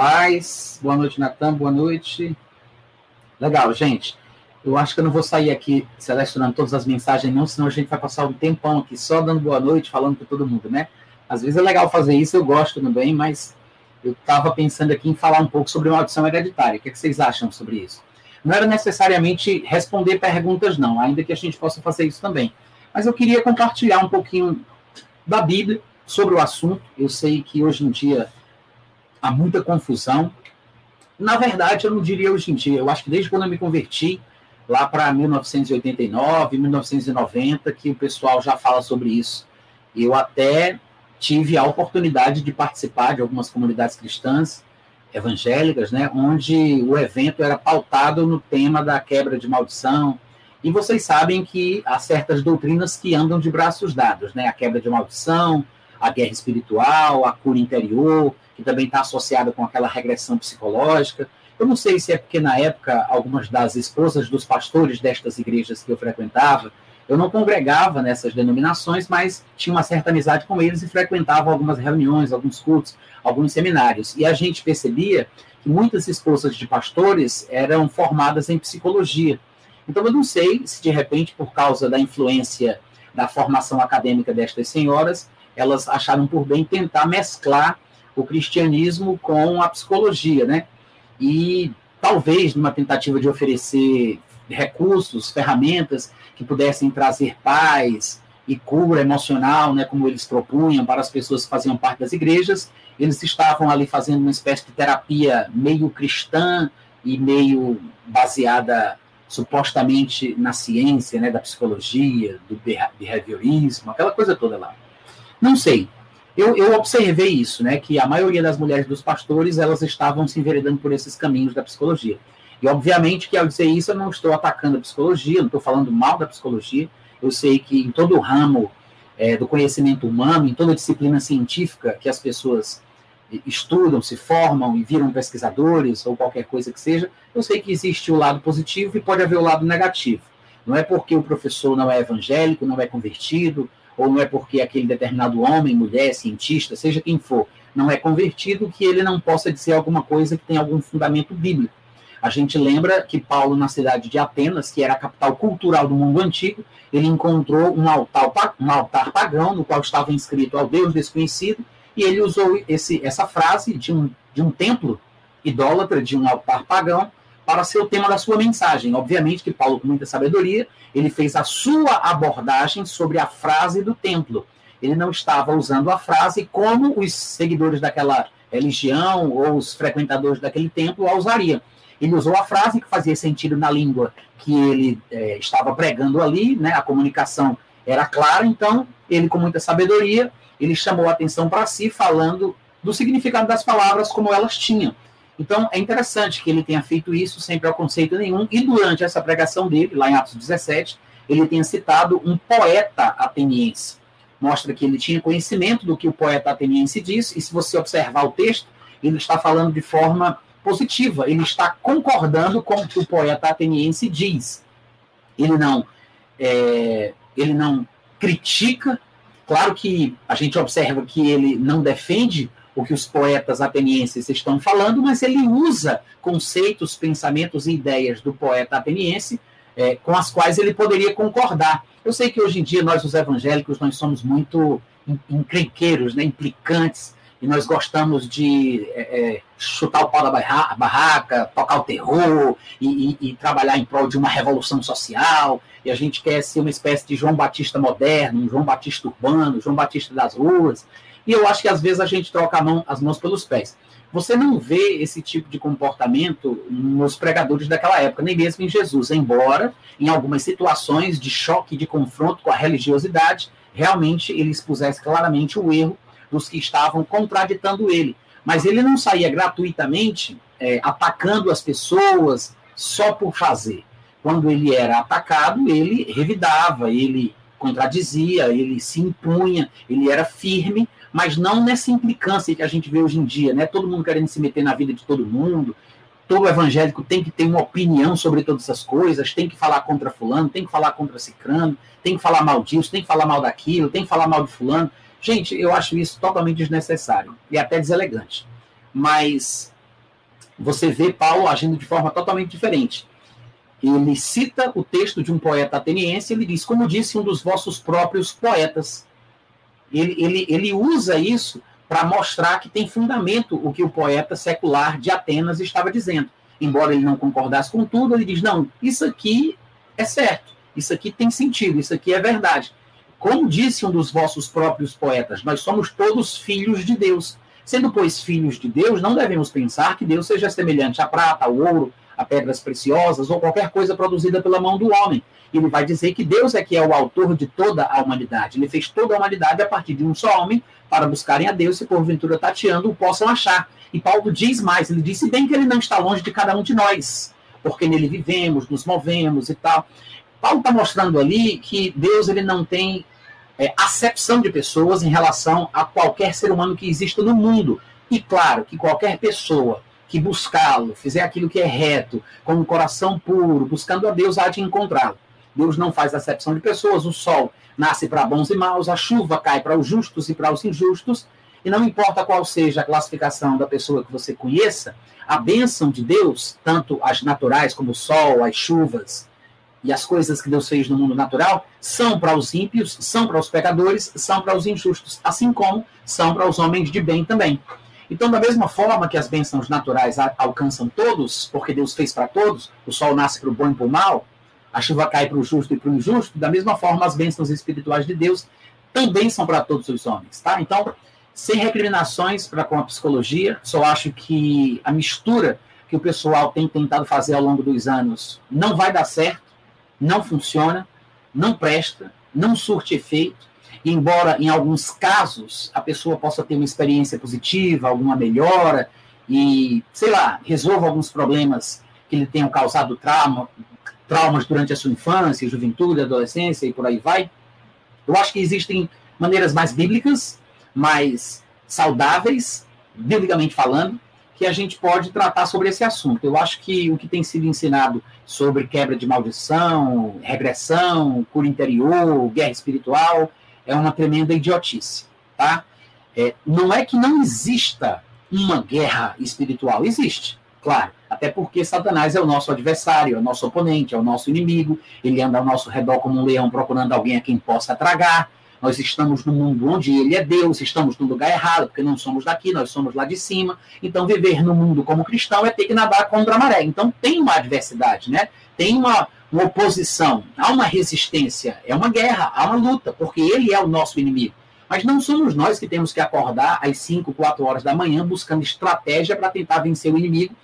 paz. Boa noite, Natan. Boa noite. Legal, gente. Eu acho que eu não vou sair aqui selecionando todas as mensagens, não, senão a gente vai passar um tempão aqui só dando boa noite, falando para todo mundo, né? Às vezes é legal fazer isso, eu gosto também, mas eu estava pensando aqui em falar um pouco sobre maldição hereditária. O que, é que vocês acham sobre isso? Não era necessariamente responder perguntas, não, ainda que a gente possa fazer isso também. Mas eu queria compartilhar um pouquinho da Bíblia sobre o assunto. Eu sei que hoje em dia há muita confusão. Na verdade, eu não diria hoje em dia. Eu acho que desde quando eu me converti, lá para 1989, 1990, que o pessoal já fala sobre isso. Eu até tive a oportunidade de participar de algumas comunidades cristãs evangélicas, né, onde o evento era pautado no tema da quebra de maldição. E vocês sabem que há certas doutrinas que andam de braços dados, né? A quebra de maldição, a guerra espiritual, a cura interior, que também está associada com aquela regressão psicológica. Eu não sei se é porque na época algumas das esposas dos pastores destas igrejas que eu frequentava, eu não congregava nessas denominações, mas tinha uma certa amizade com eles e frequentava algumas reuniões, alguns cultos, alguns seminários. E a gente percebia que muitas esposas de pastores eram formadas em psicologia. Então eu não sei se de repente por causa da influência da formação acadêmica destas senhoras, elas acharam por bem tentar mesclar o cristianismo com a psicologia, né? E talvez numa tentativa de oferecer recursos, ferramentas que pudessem trazer paz e cura emocional, né, como eles propunham para as pessoas que faziam parte das igrejas, eles estavam ali fazendo uma espécie de terapia meio cristã e meio baseada supostamente na ciência, né, da psicologia, do behaviorismo, aquela coisa toda lá. Não sei. Eu, eu observei isso, né, que a maioria das mulheres dos pastores elas estavam se enveredando por esses caminhos da psicologia. E obviamente que ao dizer isso eu não estou atacando a psicologia, não estou falando mal da psicologia. Eu sei que em todo o ramo é, do conhecimento humano, em toda disciplina científica que as pessoas estudam, se formam e viram pesquisadores ou qualquer coisa que seja, eu sei que existe o lado positivo e pode haver o lado negativo. Não é porque o professor não é evangélico, não é convertido, ou não é porque aquele determinado homem, mulher, cientista, seja quem for, não é convertido, que ele não possa dizer alguma coisa que tem algum fundamento bíblico. A gente lembra que Paulo, na cidade de Atenas, que era a capital cultural do mundo antigo, ele encontrou um altar, um altar pagão no qual estava inscrito ao Deus desconhecido, e ele usou esse, essa frase de um, de um templo idólatra, de um altar pagão, para ser o tema da sua mensagem. Obviamente que Paulo, com muita sabedoria, ele fez a sua abordagem sobre a frase do templo. Ele não estava usando a frase como os seguidores daquela religião ou os frequentadores daquele templo a usariam. Ele usou a frase que fazia sentido na língua que ele é, estava pregando ali, né? a comunicação era clara, então ele, com muita sabedoria, ele chamou a atenção para si, falando do significado das palavras como elas tinham. Então, é interessante que ele tenha feito isso sem preconceito nenhum, e durante essa pregação dele, lá em Atos 17, ele tenha citado um poeta ateniense. Mostra que ele tinha conhecimento do que o poeta ateniense disse, e se você observar o texto, ele está falando de forma positiva, ele está concordando com o que o poeta ateniense diz. Ele não, é, ele não critica, claro que a gente observa que ele não defende o que os poetas atenienses estão falando, mas ele usa conceitos, pensamentos e ideias do poeta ateniense é, com as quais ele poderia concordar. Eu sei que hoje em dia nós, os evangélicos, nós somos muito encrenqueiros, né, implicantes, e nós gostamos de é, é, chutar o pau da barraca, tocar o terror e, e, e, trabalhar em prol de uma revolução social. E a gente quer ser uma espécie de João Batista moderno, um João Batista urbano, João Batista das ruas. E eu acho que às vezes a gente troca mão, as mãos pelos pés. Você não vê esse tipo de comportamento nos pregadores daquela época, nem mesmo em Jesus, embora em algumas situações de choque, de confronto com a religiosidade, realmente ele expusesse claramente o erro dos que estavam contraditando ele. Mas ele não saía gratuitamente é, atacando as pessoas só por fazer. Quando ele era atacado, ele revidava, ele contradizia, ele se impunha, ele era firme mas não nessa implicância que a gente vê hoje em dia, né? Todo mundo querendo se meter na vida de todo mundo, todo evangélico tem que ter uma opinião sobre todas essas coisas, tem que falar contra fulano, tem que falar contra cicrano, tem que falar mal disso, tem que falar mal daquilo, tem que falar mal de fulano. Gente, eu acho isso totalmente desnecessário e até deselegante. Mas você vê Paulo agindo de forma totalmente diferente. Ele cita o texto de um poeta ateniense, ele diz, como disse um dos vossos próprios poetas. Ele, ele, ele usa isso para mostrar que tem fundamento o que o poeta secular de Atenas estava dizendo. Embora ele não concordasse com tudo, ele diz: não, isso aqui é certo, isso aqui tem sentido, isso aqui é verdade. Como disse um dos vossos próprios poetas, nós somos todos filhos de Deus. Sendo, pois, filhos de Deus, não devemos pensar que Deus seja semelhante à prata, ao ouro, a pedras preciosas ou qualquer coisa produzida pela mão do homem. Ele vai dizer que Deus é que é o autor de toda a humanidade. Ele fez toda a humanidade a partir de um só homem para buscarem a Deus e porventura tateando o possam achar. E Paulo diz mais, ele disse bem que ele não está longe de cada um de nós, porque nele vivemos, nos movemos e tal. Paulo está mostrando ali que Deus ele não tem é, acepção de pessoas em relação a qualquer ser humano que exista no mundo. E claro que qualquer pessoa que buscá-lo, fizer aquilo que é reto, com um coração puro, buscando a Deus, há de encontrá-lo. Deus não faz acepção de pessoas, o sol nasce para bons e maus, a chuva cai para os justos e para os injustos, e não importa qual seja a classificação da pessoa que você conheça, a bênção de Deus, tanto as naturais como o sol, as chuvas e as coisas que Deus fez no mundo natural, são para os ímpios, são para os pecadores, são para os injustos, assim como são para os homens de bem também. Então, da mesma forma que as bênçãos naturais alcançam todos, porque Deus fez para todos, o sol nasce para o bom e para o mal, a chuva cai para o justo e para o injusto, da mesma forma as bênçãos espirituais de Deus também são para todos os homens, tá? Então, sem recriminações para com a psicologia, só acho que a mistura que o pessoal tem tentado fazer ao longo dos anos não vai dar certo, não funciona, não presta, não surte efeito, e embora em alguns casos a pessoa possa ter uma experiência positiva, alguma melhora, e, sei lá, resolva alguns problemas que lhe tenham causado trauma, traumas durante a sua infância, juventude, adolescência e por aí vai. Eu acho que existem maneiras mais bíblicas, mais saudáveis, biblicamente falando, que a gente pode tratar sobre esse assunto. Eu acho que o que tem sido ensinado sobre quebra de maldição, regressão, cura interior, guerra espiritual, é uma tremenda idiotice, tá? É, não é que não exista uma guerra espiritual, existe, claro. Até porque Satanás é o nosso adversário, é o nosso oponente, é o nosso inimigo. Ele anda ao nosso redor como um leão procurando alguém a quem possa tragar. Nós estamos no mundo onde ele é Deus, estamos no lugar errado, porque não somos daqui, nós somos lá de cima. Então, viver no mundo como cristão é ter que nadar contra a maré. Então, tem uma adversidade, né? Tem uma, uma oposição, há uma resistência, é uma guerra, há uma luta, porque ele é o nosso inimigo. Mas não somos nós que temos que acordar às 5, 4 horas da manhã buscando estratégia para tentar vencer o inimigo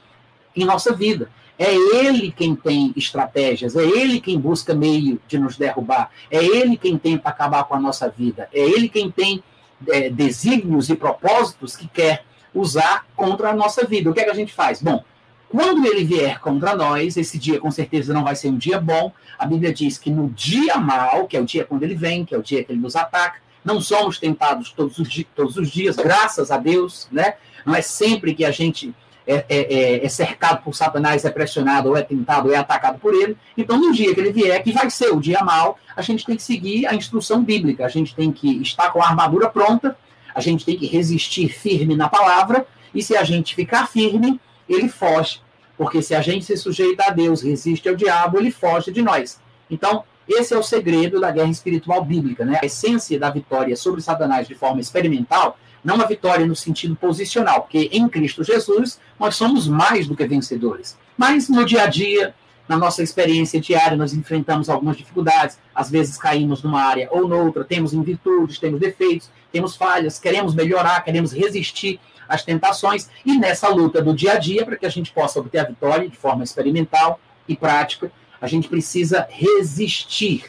em nossa vida. É ele quem tem estratégias, é ele quem busca meio de nos derrubar, é ele quem tenta acabar com a nossa vida, é ele quem tem é, desígnios e propósitos que quer usar contra a nossa vida. O que é que a gente faz? Bom, quando ele vier contra nós, esse dia com certeza não vai ser um dia bom. A Bíblia diz que no dia mal, que é o dia quando ele vem, que é o dia que ele nos ataca, não somos tentados todos os, todos os dias, graças a Deus, né? Não é sempre que a gente é, é, é, é, cercado por Satanás, é pressionado, ou é tentado, ou é atacado por ele. Então, no dia que ele vier, que vai ser o dia mal, a gente tem que seguir a instrução bíblica, a gente tem que estar com a armadura pronta, a gente tem que resistir firme na palavra, e se a gente ficar firme, ele foge. Porque se a gente se sujeita a Deus, resiste ao diabo, ele foge de nós. Então, esse é o segredo da guerra espiritual bíblica, né? A essência da vitória sobre Satanás de forma experimental, não a vitória no sentido posicional, porque em Cristo Jesus nós somos mais do que vencedores. Mas no dia a dia, na nossa experiência diária, nós enfrentamos algumas dificuldades, às vezes caímos numa área ou noutra, temos virtudes, temos defeitos, temos falhas, queremos melhorar, queremos resistir às tentações, e nessa luta do dia a dia, para que a gente possa obter a vitória de forma experimental e prática, a gente precisa resistir.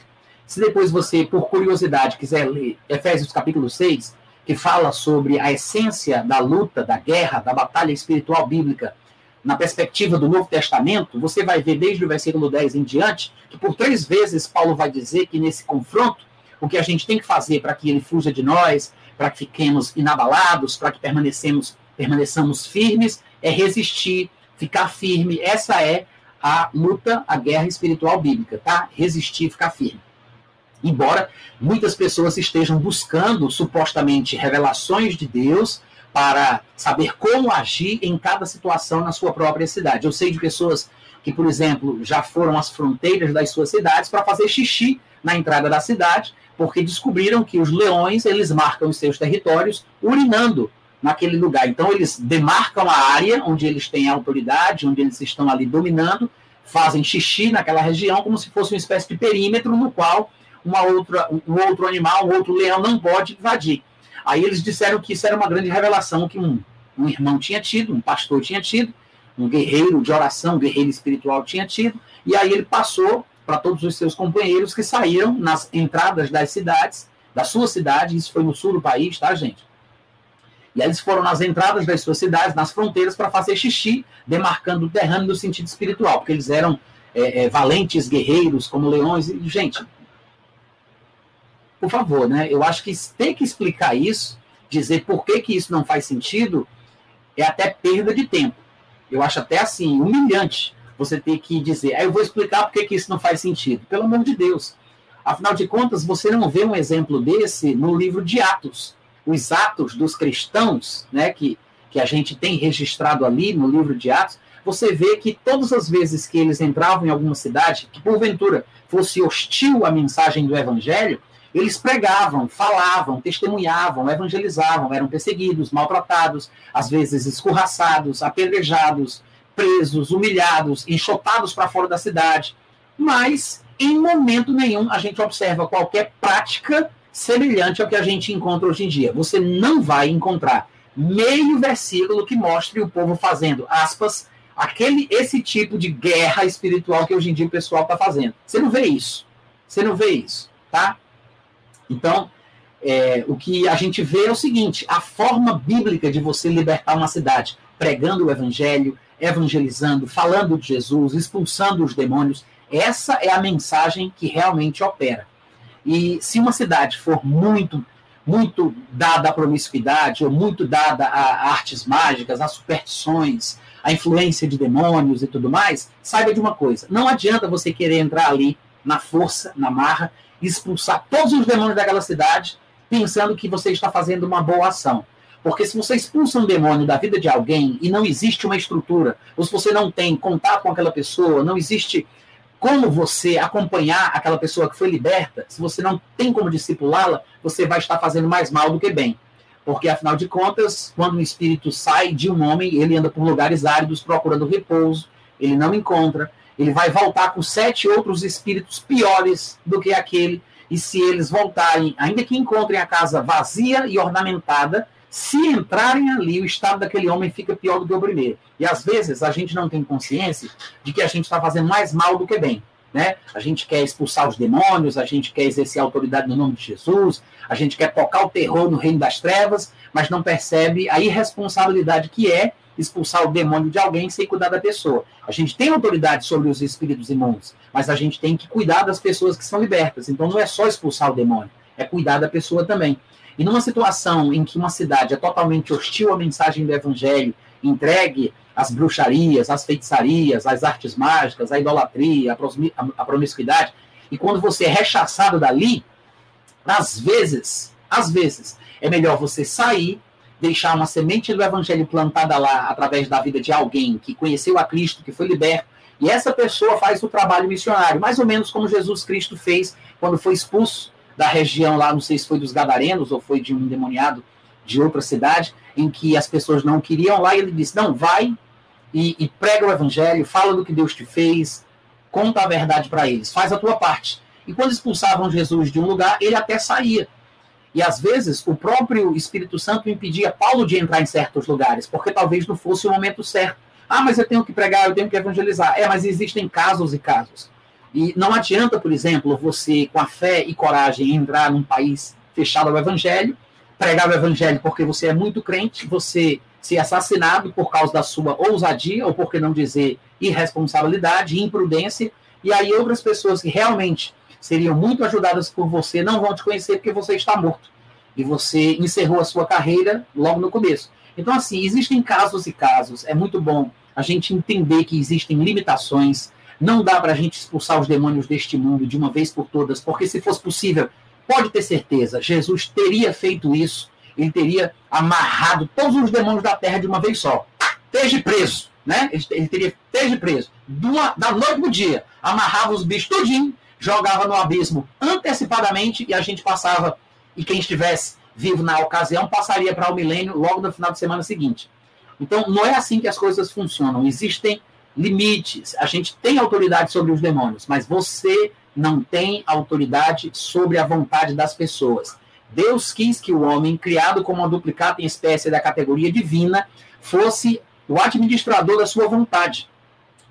Se depois você, por curiosidade, quiser ler Efésios capítulo 6, que fala sobre a essência da luta, da guerra, da batalha espiritual bíblica, na perspectiva do Novo Testamento, você vai ver desde o versículo 10 em diante, que por três vezes Paulo vai dizer que nesse confronto, o que a gente tem que fazer para que ele fuja de nós, para que fiquemos inabalados, para que permanecemos, permaneçamos firmes, é resistir, ficar firme. Essa é a luta, a guerra espiritual bíblica, tá? Resistir, ficar firme. Embora muitas pessoas estejam buscando supostamente revelações de Deus para saber como agir em cada situação na sua própria cidade. Eu sei de pessoas que, por exemplo, já foram às fronteiras das suas cidades para fazer xixi na entrada da cidade, porque descobriram que os leões eles marcam os seus territórios urinando naquele lugar. Então eles demarcam a área onde eles têm autoridade, onde eles estão ali dominando, fazem xixi naquela região como se fosse uma espécie de perímetro no qual uma outra, um outro animal, um outro leão não pode invadir. Aí eles disseram que isso era uma grande revelação que um, um irmão tinha tido, um pastor tinha tido, um guerreiro de oração, um guerreiro espiritual tinha tido, e aí ele passou para todos os seus companheiros que saíram nas entradas das cidades, da sua cidade, isso foi no sul do país, tá, gente? E eles foram nas entradas das suas cidades, nas fronteiras, para fazer xixi, demarcando o terreno no sentido espiritual, porque eles eram é, é, valentes guerreiros, como leões. E, gente, por favor, né? Eu acho que ter que explicar isso, dizer por que, que isso não faz sentido, é até perda de tempo. Eu acho até assim, humilhante você ter que dizer, aí ah, eu vou explicar por que, que isso não faz sentido. Pelo amor de Deus. Afinal de contas, você não vê um exemplo desse no livro de Atos. Os Atos dos cristãos, né, que, que a gente tem registrado ali no livro de Atos, você vê que todas as vezes que eles entravam em alguma cidade, que porventura fosse hostil à mensagem do evangelho, eles pregavam, falavam, testemunhavam, evangelizavam, eram perseguidos, maltratados, às vezes escorraçados, apedrejados, presos, humilhados, enxotados para fora da cidade. Mas, em momento nenhum, a gente observa qualquer prática semelhante ao que a gente encontra hoje em dia. Você não vai encontrar meio versículo que mostre o povo fazendo, aspas, aquele esse tipo de guerra espiritual que hoje em dia o pessoal está fazendo. Você não vê isso. Você não vê isso, tá? Então, é, o que a gente vê é o seguinte: a forma bíblica de você libertar uma cidade, pregando o evangelho, evangelizando, falando de Jesus, expulsando os demônios, essa é a mensagem que realmente opera. E se uma cidade for muito, muito dada à promiscuidade, ou muito dada a artes mágicas, a superstições, a influência de demônios e tudo mais, saiba de uma coisa: não adianta você querer entrar ali na força, na marra, expulsar todos os demônios daquela cidade, pensando que você está fazendo uma boa ação. Porque se você expulsa um demônio da vida de alguém e não existe uma estrutura, ou se você não tem contato com aquela pessoa, não existe como você acompanhar aquela pessoa que foi liberta, se você não tem como discipulá-la, você vai estar fazendo mais mal do que bem. Porque, afinal de contas, quando um espírito sai de um homem, ele anda por lugares áridos procurando repouso, ele não encontra, ele vai voltar com sete outros espíritos piores do que aquele. E se eles voltarem, ainda que encontrem a casa vazia e ornamentada, se entrarem ali, o estado daquele homem fica pior do que o primeiro. E às vezes a gente não tem consciência de que a gente está fazendo mais mal do que bem. Né? A gente quer expulsar os demônios, a gente quer exercer autoridade no nome de Jesus, a gente quer tocar o terror no reino das trevas, mas não percebe a irresponsabilidade que é expulsar o demônio de alguém sem cuidar da pessoa. A gente tem autoridade sobre os espíritos imundos, mas a gente tem que cuidar das pessoas que são libertas. Então não é só expulsar o demônio, é cuidar da pessoa também. E numa situação em que uma cidade é totalmente hostil à mensagem do evangelho, entregue às bruxarias, às feitiçarias, às artes mágicas, à idolatria, à promiscuidade, e quando você é rechaçado dali, às vezes, às vezes, é melhor você sair deixar uma semente do evangelho plantada lá através da vida de alguém que conheceu a Cristo, que foi liberto, e essa pessoa faz o trabalho missionário, mais ou menos como Jesus Cristo fez quando foi expulso da região lá, não sei se foi dos Gadarenos ou foi de um endemoniado de outra cidade, em que as pessoas não queriam lá, e ele disse: Não, vai e, e prega o evangelho, fala do que Deus te fez, conta a verdade para eles, faz a tua parte. E quando expulsavam Jesus de um lugar, ele até saía. E às vezes o próprio Espírito Santo impedia Paulo de entrar em certos lugares, porque talvez não fosse o momento certo. Ah, mas eu tenho que pregar, eu tenho que evangelizar. É, mas existem casos e casos. E não adianta, por exemplo, você, com a fé e coragem, entrar num país fechado ao evangelho, pregar o evangelho porque você é muito crente, você ser assassinado por causa da sua ousadia, ou por que não dizer irresponsabilidade, imprudência, e aí outras pessoas que realmente seriam muito ajudadas por você não vão te conhecer porque você está morto. E você encerrou a sua carreira logo no começo. Então, assim, existem casos e casos. É muito bom a gente entender que existem limitações. Não dá para a gente expulsar os demônios deste mundo de uma vez por todas, porque se fosse possível, pode ter certeza, Jesus teria feito isso ele teria amarrado todos os demônios da terra de uma vez só. Esteja preso, né? Ele, teria esteja preso. Da noite pro dia, amarrava os bichos tudinho, jogava no abismo antecipadamente e a gente passava, e quem estivesse vivo na ocasião passaria para o milênio logo no final de semana seguinte. Então, não é assim que as coisas funcionam. Existem limites. A gente tem autoridade sobre os demônios, mas você não tem autoridade sobre a vontade das pessoas. Deus quis que o homem, criado como uma duplicata em espécie da categoria divina, fosse o administrador da sua vontade,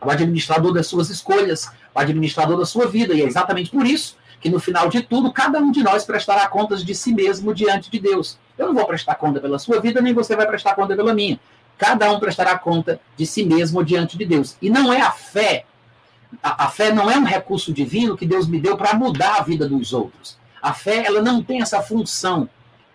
o administrador das suas escolhas, o administrador da sua vida. E é exatamente por isso que no final de tudo, cada um de nós prestará contas de si mesmo diante de Deus. Eu não vou prestar conta pela sua vida, nem você vai prestar conta pela minha. Cada um prestará conta de si mesmo diante de Deus. E não é a fé. A, a fé não é um recurso divino que Deus me deu para mudar a vida dos outros. A fé, ela não tem essa função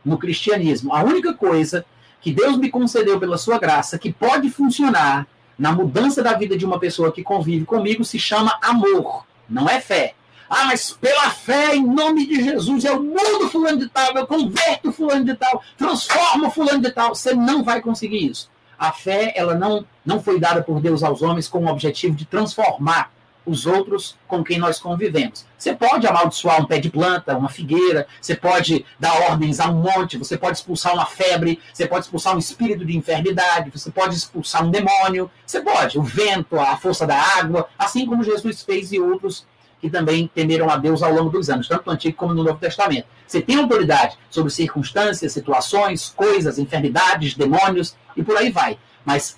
no cristianismo. A única coisa que Deus me concedeu pela sua graça que pode funcionar na mudança da vida de uma pessoa que convive comigo se chama amor, não é fé. Ah, mas pela fé, em nome de Jesus, eu mudo fulano de tal, eu converto fulano de tal, transformo fulano de tal. Você não vai conseguir isso. A fé, ela não, não foi dada por Deus aos homens com o objetivo de transformar os outros com quem nós convivemos. Você pode amaldiçoar um pé de planta, uma figueira, você pode dar ordens a um monte, você pode expulsar uma febre, você pode expulsar um espírito de enfermidade, você pode expulsar um demônio, você pode, o vento, a força da água, assim como Jesus fez e outros que também temeram a Deus ao longo dos anos, tanto no Antigo como no Novo Testamento. Você tem autoridade sobre circunstâncias, situações, coisas, enfermidades, demônios, e por aí vai. Mas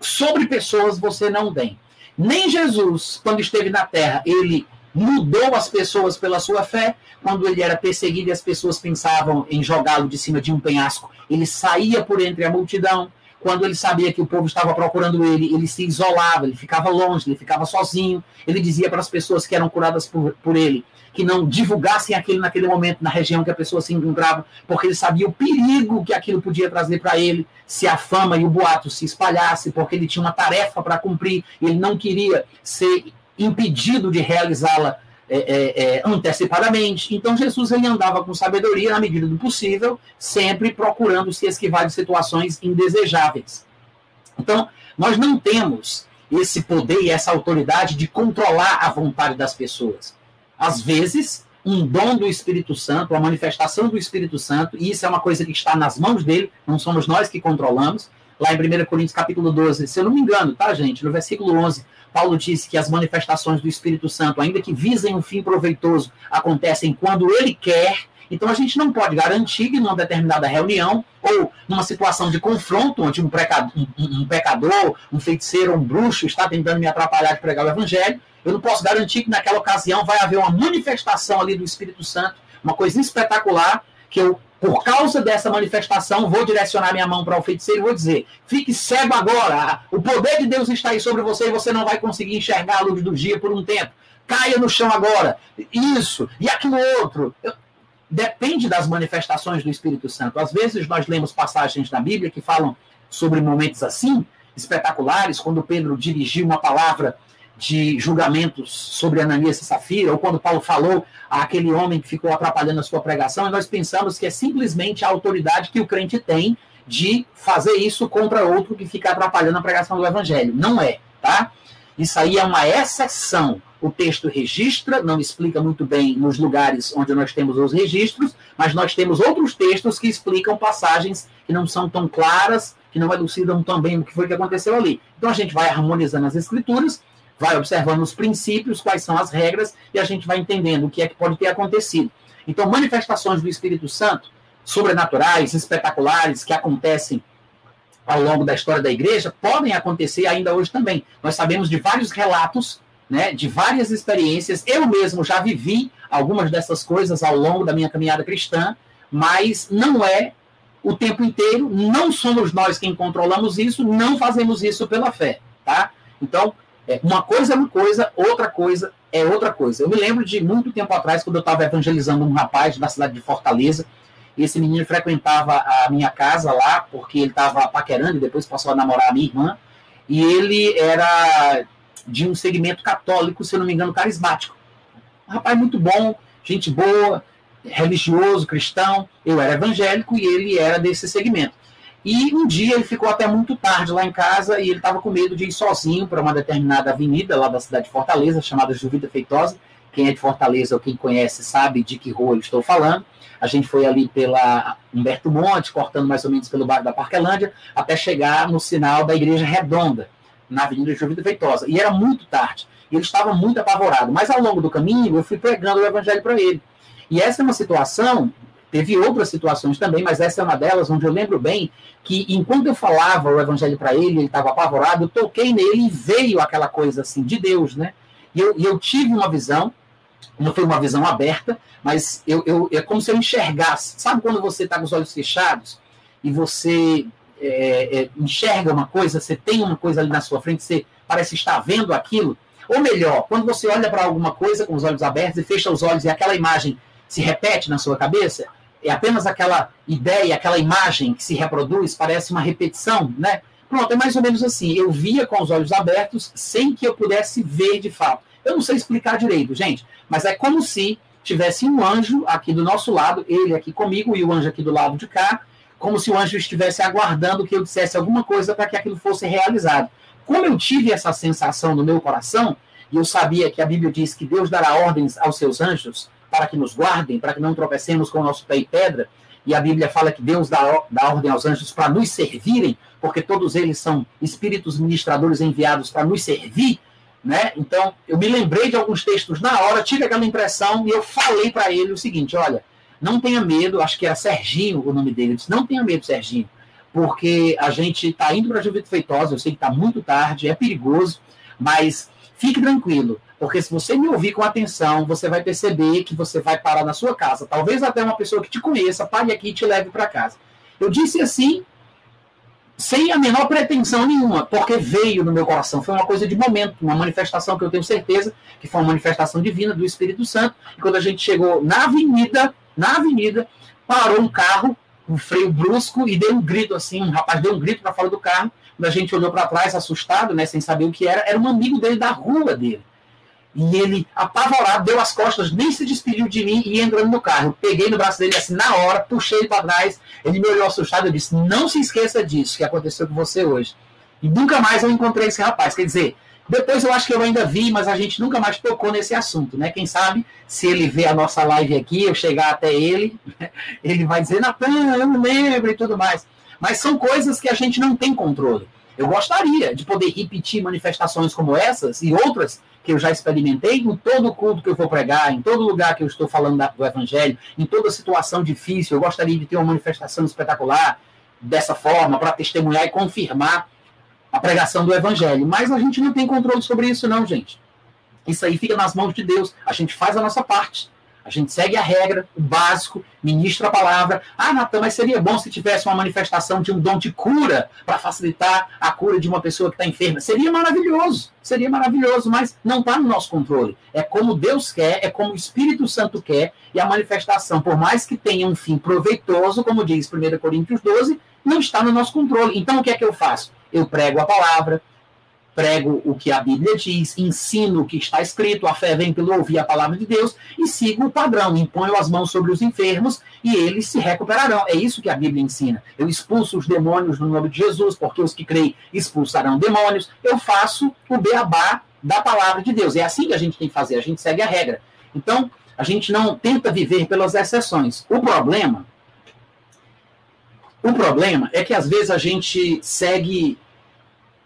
sobre pessoas você não tem. Nem Jesus, quando esteve na terra, ele mudou as pessoas pela sua fé. Quando ele era perseguido e as pessoas pensavam em jogá-lo de cima de um penhasco, ele saía por entre a multidão. Quando ele sabia que o povo estava procurando ele, ele se isolava, ele ficava longe, ele ficava sozinho. Ele dizia para as pessoas que eram curadas por, por ele que não divulgassem aquilo naquele momento na região que a pessoa se encontrava, porque ele sabia o perigo que aquilo podia trazer para ele, se a fama e o boato se espalhasse, porque ele tinha uma tarefa para cumprir, ele não queria ser impedido de realizá-la é, é, é, antecipadamente. Então Jesus ele andava com sabedoria na medida do possível, sempre procurando se esquivar de situações indesejáveis. Então nós não temos esse poder e essa autoridade de controlar a vontade das pessoas às vezes, um dom do Espírito Santo, a manifestação do Espírito Santo, e isso é uma coisa que está nas mãos dele, não somos nós que controlamos. Lá em 1 Coríntios capítulo 12, se eu não me engano, tá, gente? No versículo 11, Paulo disse que as manifestações do Espírito Santo, ainda que visem um fim proveitoso, acontecem quando ele quer. Então a gente não pode garantir que numa determinada reunião ou numa situação de confronto, onde um, pecador, um, um pecador, um feiticeiro, um bruxo está tentando me atrapalhar de pregar o evangelho, eu não posso garantir que naquela ocasião vai haver uma manifestação ali do Espírito Santo, uma coisa espetacular, que eu, por causa dessa manifestação, vou direcionar minha mão para o feiticeiro e vou dizer: fique cego agora, o poder de Deus está aí sobre você e você não vai conseguir enxergar a luz do dia por um tempo. Caia no chão agora. Isso, e aquilo outro. Eu, depende das manifestações do Espírito Santo. Às vezes nós lemos passagens da Bíblia que falam sobre momentos assim, espetaculares, quando Pedro dirigiu uma palavra de julgamentos sobre Ananias e Safira, ou quando Paulo falou àquele homem que ficou atrapalhando a sua pregação, e nós pensamos que é simplesmente a autoridade que o crente tem de fazer isso contra outro que fica atrapalhando a pregação do evangelho. Não é, tá? Isso aí é uma exceção. O texto registra, não explica muito bem nos lugares onde nós temos os registros, mas nós temos outros textos que explicam passagens que não são tão claras, que não elucidam tão bem o que foi que aconteceu ali. Então a gente vai harmonizando as escrituras vai observando os princípios, quais são as regras, e a gente vai entendendo o que é que pode ter acontecido. Então, manifestações do Espírito Santo, sobrenaturais, espetaculares, que acontecem ao longo da história da igreja, podem acontecer ainda hoje também. Nós sabemos de vários relatos, né, de várias experiências. Eu mesmo já vivi algumas dessas coisas ao longo da minha caminhada cristã, mas não é o tempo inteiro, não somos nós quem controlamos isso, não fazemos isso pela fé, tá? Então, é, uma coisa é uma coisa, outra coisa é outra coisa. Eu me lembro de muito tempo atrás, quando eu estava evangelizando um rapaz da cidade de Fortaleza, esse menino frequentava a minha casa lá, porque ele estava paquerando e depois passou a namorar a minha irmã, e ele era de um segmento católico, se eu não me engano, carismático. Um rapaz muito bom, gente boa, religioso, cristão, eu era evangélico e ele era desse segmento. E um dia ele ficou até muito tarde lá em casa e ele estava com medo de ir sozinho para uma determinada avenida lá da cidade de Fortaleza, chamada Juvida Feitosa. Quem é de Fortaleza ou quem conhece sabe de que rua eu estou falando. A gente foi ali pela Humberto Monte, cortando mais ou menos pelo bairro da Parquelândia, até chegar no sinal da Igreja Redonda, na Avenida Juvida Feitosa. E era muito tarde. E ele estava muito apavorado. Mas ao longo do caminho, eu fui pregando o evangelho para ele. E essa é uma situação Teve outras situações também, mas essa é uma delas, onde eu lembro bem que enquanto eu falava o evangelho para ele, ele estava apavorado, eu toquei nele e veio aquela coisa assim de Deus, né? E eu, eu tive uma visão, não foi uma visão aberta, mas eu, eu, é como se eu enxergasse. Sabe quando você está com os olhos fechados e você é, é, enxerga uma coisa, você tem uma coisa ali na sua frente, você parece estar vendo aquilo? Ou melhor, quando você olha para alguma coisa com os olhos abertos e fecha os olhos e aquela imagem se repete na sua cabeça, é apenas aquela ideia, aquela imagem que se reproduz, parece uma repetição, né? Pronto, é mais ou menos assim. Eu via com os olhos abertos sem que eu pudesse ver de fato. Eu não sei explicar direito, gente, mas é como se tivesse um anjo aqui do nosso lado, ele aqui comigo e o anjo aqui do lado de cá, como se o anjo estivesse aguardando que eu dissesse alguma coisa para que aquilo fosse realizado. Como eu tive essa sensação no meu coração, e eu sabia que a Bíblia diz que Deus dará ordens aos seus anjos, para que nos guardem, para que não tropecemos com o nosso pé em pedra. E a Bíblia fala que Deus dá, dá ordem aos anjos para nos servirem, porque todos eles são espíritos ministradores enviados para nos servir. Né? Então, eu me lembrei de alguns textos na hora, tive aquela impressão e eu falei para ele o seguinte: olha, não tenha medo, acho que era Serginho o nome dele, disse, não tenha medo, Serginho, porque a gente está indo para a Juventude Feitosa, eu sei que está muito tarde, é perigoso, mas fique tranquilo, porque se você me ouvir com atenção, você vai perceber que você vai parar na sua casa. Talvez até uma pessoa que te conheça pare aqui e te leve para casa. Eu disse assim, sem a menor pretensão nenhuma, porque veio no meu coração. Foi uma coisa de momento, uma manifestação que eu tenho certeza que foi uma manifestação divina do Espírito Santo. E quando a gente chegou na avenida, na avenida, parou um carro, um freio brusco e deu um grito assim, um rapaz deu um grito para fora do carro. Quando a gente olhou para trás, assustado, né, sem saber o que era, era um amigo dele da rua dele. E ele, apavorado, deu as costas, nem se despediu de mim e entrando no carro. Eu peguei no braço dele assim, na hora, puxei ele para trás. Ele me olhou assustado e disse: Não se esqueça disso que aconteceu com você hoje. E nunca mais eu encontrei esse rapaz. Quer dizer, depois eu acho que eu ainda vi, mas a gente nunca mais tocou nesse assunto, né? Quem sabe, se ele ver a nossa live aqui, eu chegar até ele, ele vai dizer: Natan, eu não lembro e tudo mais. Mas são coisas que a gente não tem controle. Eu gostaria de poder repetir manifestações como essas e outras que eu já experimentei em todo culto que eu vou pregar, em todo lugar que eu estou falando do Evangelho, em toda situação difícil. Eu gostaria de ter uma manifestação espetacular dessa forma, para testemunhar e confirmar a pregação do Evangelho. Mas a gente não tem controle sobre isso, não, gente. Isso aí fica nas mãos de Deus. A gente faz a nossa parte. A gente segue a regra, o básico, ministra a palavra. Ah, Natan, mas seria bom se tivesse uma manifestação de um dom de cura para facilitar a cura de uma pessoa que está enferma. Seria maravilhoso, seria maravilhoso, mas não está no nosso controle. É como Deus quer, é como o Espírito Santo quer, e a manifestação, por mais que tenha um fim proveitoso, como diz 1 Coríntios 12, não está no nosso controle. Então, o que é que eu faço? Eu prego a palavra, prego o que a Bíblia diz, ensino o que está escrito, a fé vem pelo ouvir a palavra de Deus e sigo o padrão, imponho as mãos sobre os enfermos e eles se recuperarão. É isso que a Bíblia ensina. Eu expulso os demônios no nome de Jesus, porque os que creem expulsarão demônios. Eu faço o beabá da palavra de Deus. É assim que a gente tem que fazer, a gente segue a regra. Então, a gente não tenta viver pelas exceções. O problema o problema é que às vezes a gente segue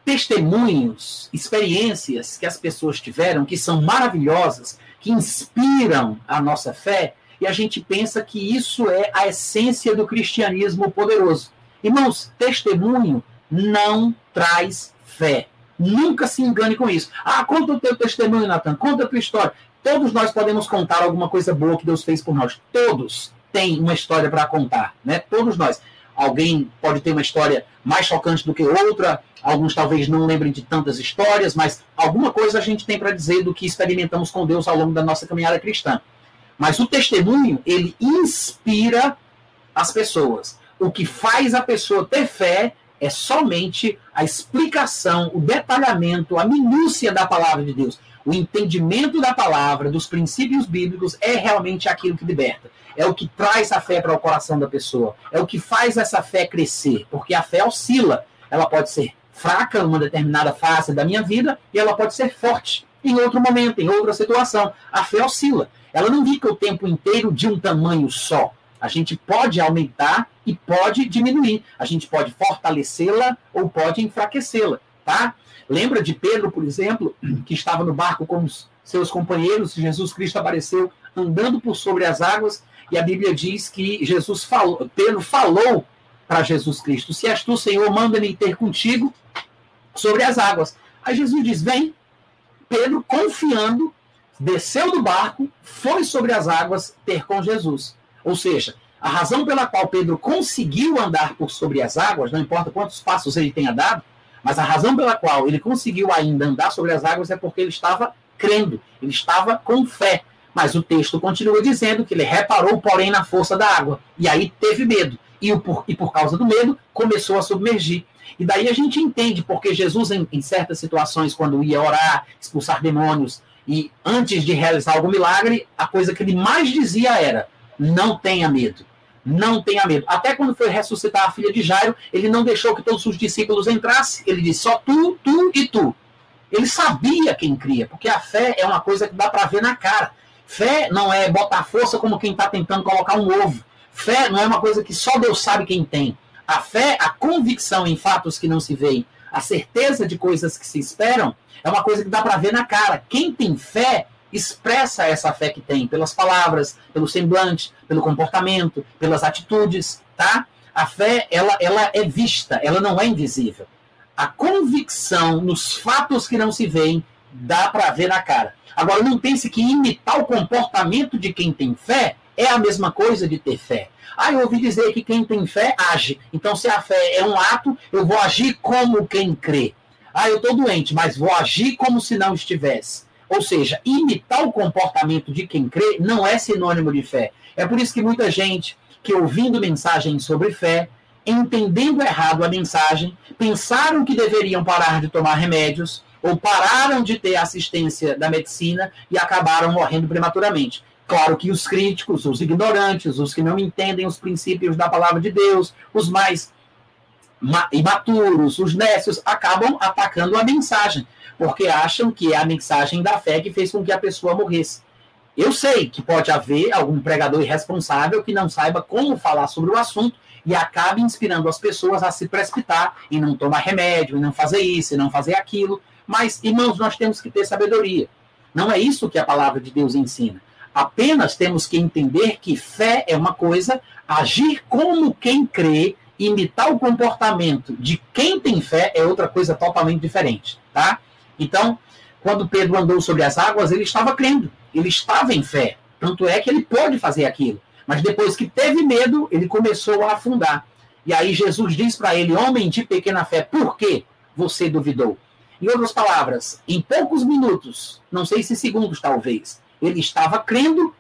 testemunhos, experiências que as pessoas tiveram que são maravilhosas, que inspiram a nossa fé, e a gente pensa que isso é a essência do cristianismo poderoso. Irmãos, testemunho não traz fé. Nunca se engane com isso. Ah, conta o teu testemunho, Natan, conta a tua história. Todos nós podemos contar alguma coisa boa que Deus fez por nós. Todos têm uma história para contar, né? Todos nós. Alguém pode ter uma história mais chocante do que outra, alguns talvez não lembrem de tantas histórias, mas alguma coisa a gente tem para dizer do que experimentamos com Deus ao longo da nossa caminhada cristã. Mas o testemunho, ele inspira as pessoas. O que faz a pessoa ter fé é somente a explicação, o detalhamento, a minúcia da palavra de Deus. O entendimento da palavra, dos princípios bíblicos, é realmente aquilo que liberta. É o que traz a fé para o coração da pessoa. É o que faz essa fé crescer. Porque a fé oscila. Ela pode ser fraca em uma determinada fase da minha vida e ela pode ser forte em outro momento, em outra situação. A fé oscila. Ela não fica o tempo inteiro de um tamanho só. A gente pode aumentar e pode diminuir. A gente pode fortalecê-la ou pode enfraquecê-la, tá? Lembra de Pedro, por exemplo, que estava no barco com os seus companheiros, Jesus Cristo apareceu andando por sobre as águas, e a Bíblia diz que Jesus falou, Pedro falou para Jesus Cristo: Se és tu, Senhor, manda-me ter contigo sobre as águas. Aí Jesus diz: Vem. Pedro, confiando, desceu do barco, foi sobre as águas ter com Jesus. Ou seja, a razão pela qual Pedro conseguiu andar por sobre as águas, não importa quantos passos ele tenha dado, mas a razão pela qual ele conseguiu ainda andar sobre as águas é porque ele estava crendo, ele estava com fé. Mas o texto continua dizendo que ele reparou, porém, na força da água. E aí teve medo. E, o, por, e por causa do medo, começou a submergir. E daí a gente entende porque Jesus, em, em certas situações, quando ia orar, expulsar demônios, e antes de realizar algum milagre, a coisa que ele mais dizia era: não tenha medo. Não tenha medo. Até quando foi ressuscitar a filha de Jairo, ele não deixou que todos os discípulos entrassem. Ele disse só tu, tu e tu. Ele sabia quem cria, porque a fé é uma coisa que dá para ver na cara. Fé não é botar força como quem está tentando colocar um ovo. Fé não é uma coisa que só Deus sabe quem tem. A fé, a convicção em fatos que não se veem, a certeza de coisas que se esperam, é uma coisa que dá para ver na cara. Quem tem fé expressa essa fé que tem pelas palavras, pelo semblante, pelo comportamento, pelas atitudes, tá? A fé, ela, ela é vista, ela não é invisível. A convicção nos fatos que não se veem dá para ver na cara. Agora, não pense que imitar o comportamento de quem tem fé é a mesma coisa de ter fé. Ah, eu ouvi dizer que quem tem fé age. Então, se a fé é um ato, eu vou agir como quem crê. Ah, eu estou doente, mas vou agir como se não estivesse. Ou seja, imitar o comportamento de quem crê não é sinônimo de fé. É por isso que muita gente que ouvindo mensagens sobre fé, entendendo errado a mensagem, pensaram que deveriam parar de tomar remédios ou pararam de ter assistência da medicina e acabaram morrendo prematuramente. Claro que os críticos, os ignorantes, os que não entendem os princípios da palavra de Deus, os mais imaturos, os nécios, acabam atacando a mensagem porque acham que é a mensagem da fé que fez com que a pessoa morresse. Eu sei que pode haver algum pregador irresponsável que não saiba como falar sobre o assunto e acabe inspirando as pessoas a se precipitar e não tomar remédio, e não fazer isso, e não fazer aquilo. Mas, irmãos, nós temos que ter sabedoria. Não é isso que a palavra de Deus ensina. Apenas temos que entender que fé é uma coisa, agir como quem crê, imitar o comportamento de quem tem fé é outra coisa totalmente diferente, tá? Então, quando Pedro andou sobre as águas, ele estava crendo, ele estava em fé. Tanto é que ele pôde fazer aquilo. Mas depois que teve medo, ele começou a afundar. E aí Jesus diz para ele: Homem de pequena fé, por que você duvidou? Em outras palavras, em poucos minutos, não sei se segundos talvez, ele estava crendo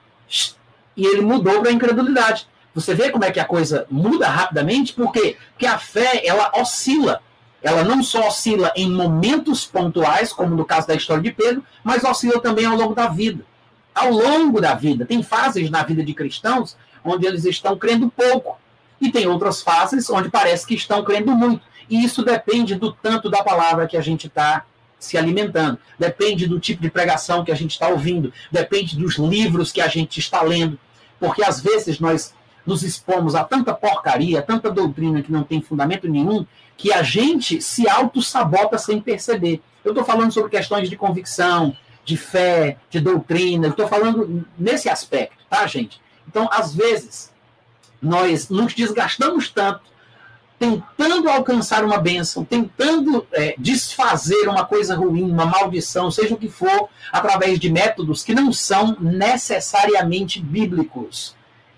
e ele mudou para a incredulidade. Você vê como é que a coisa muda rapidamente? Por quê? Porque a fé, ela oscila ela não só oscila em momentos pontuais, como no caso da história de Pedro, mas oscila também ao longo da vida. Ao longo da vida. Tem fases na vida de cristãos onde eles estão crendo pouco. E tem outras fases onde parece que estão crendo muito. E isso depende do tanto da palavra que a gente está se alimentando. Depende do tipo de pregação que a gente está ouvindo. Depende dos livros que a gente está lendo. Porque às vezes nós nos expomos a tanta porcaria, tanta doutrina que não tem fundamento nenhum, que a gente se auto-sabota sem perceber. Eu estou falando sobre questões de convicção, de fé, de doutrina, estou falando nesse aspecto, tá, gente? Então, às vezes, nós nos desgastamos tanto tentando alcançar uma bênção, tentando é, desfazer uma coisa ruim, uma maldição, seja o que for, através de métodos que não são necessariamente bíblicos.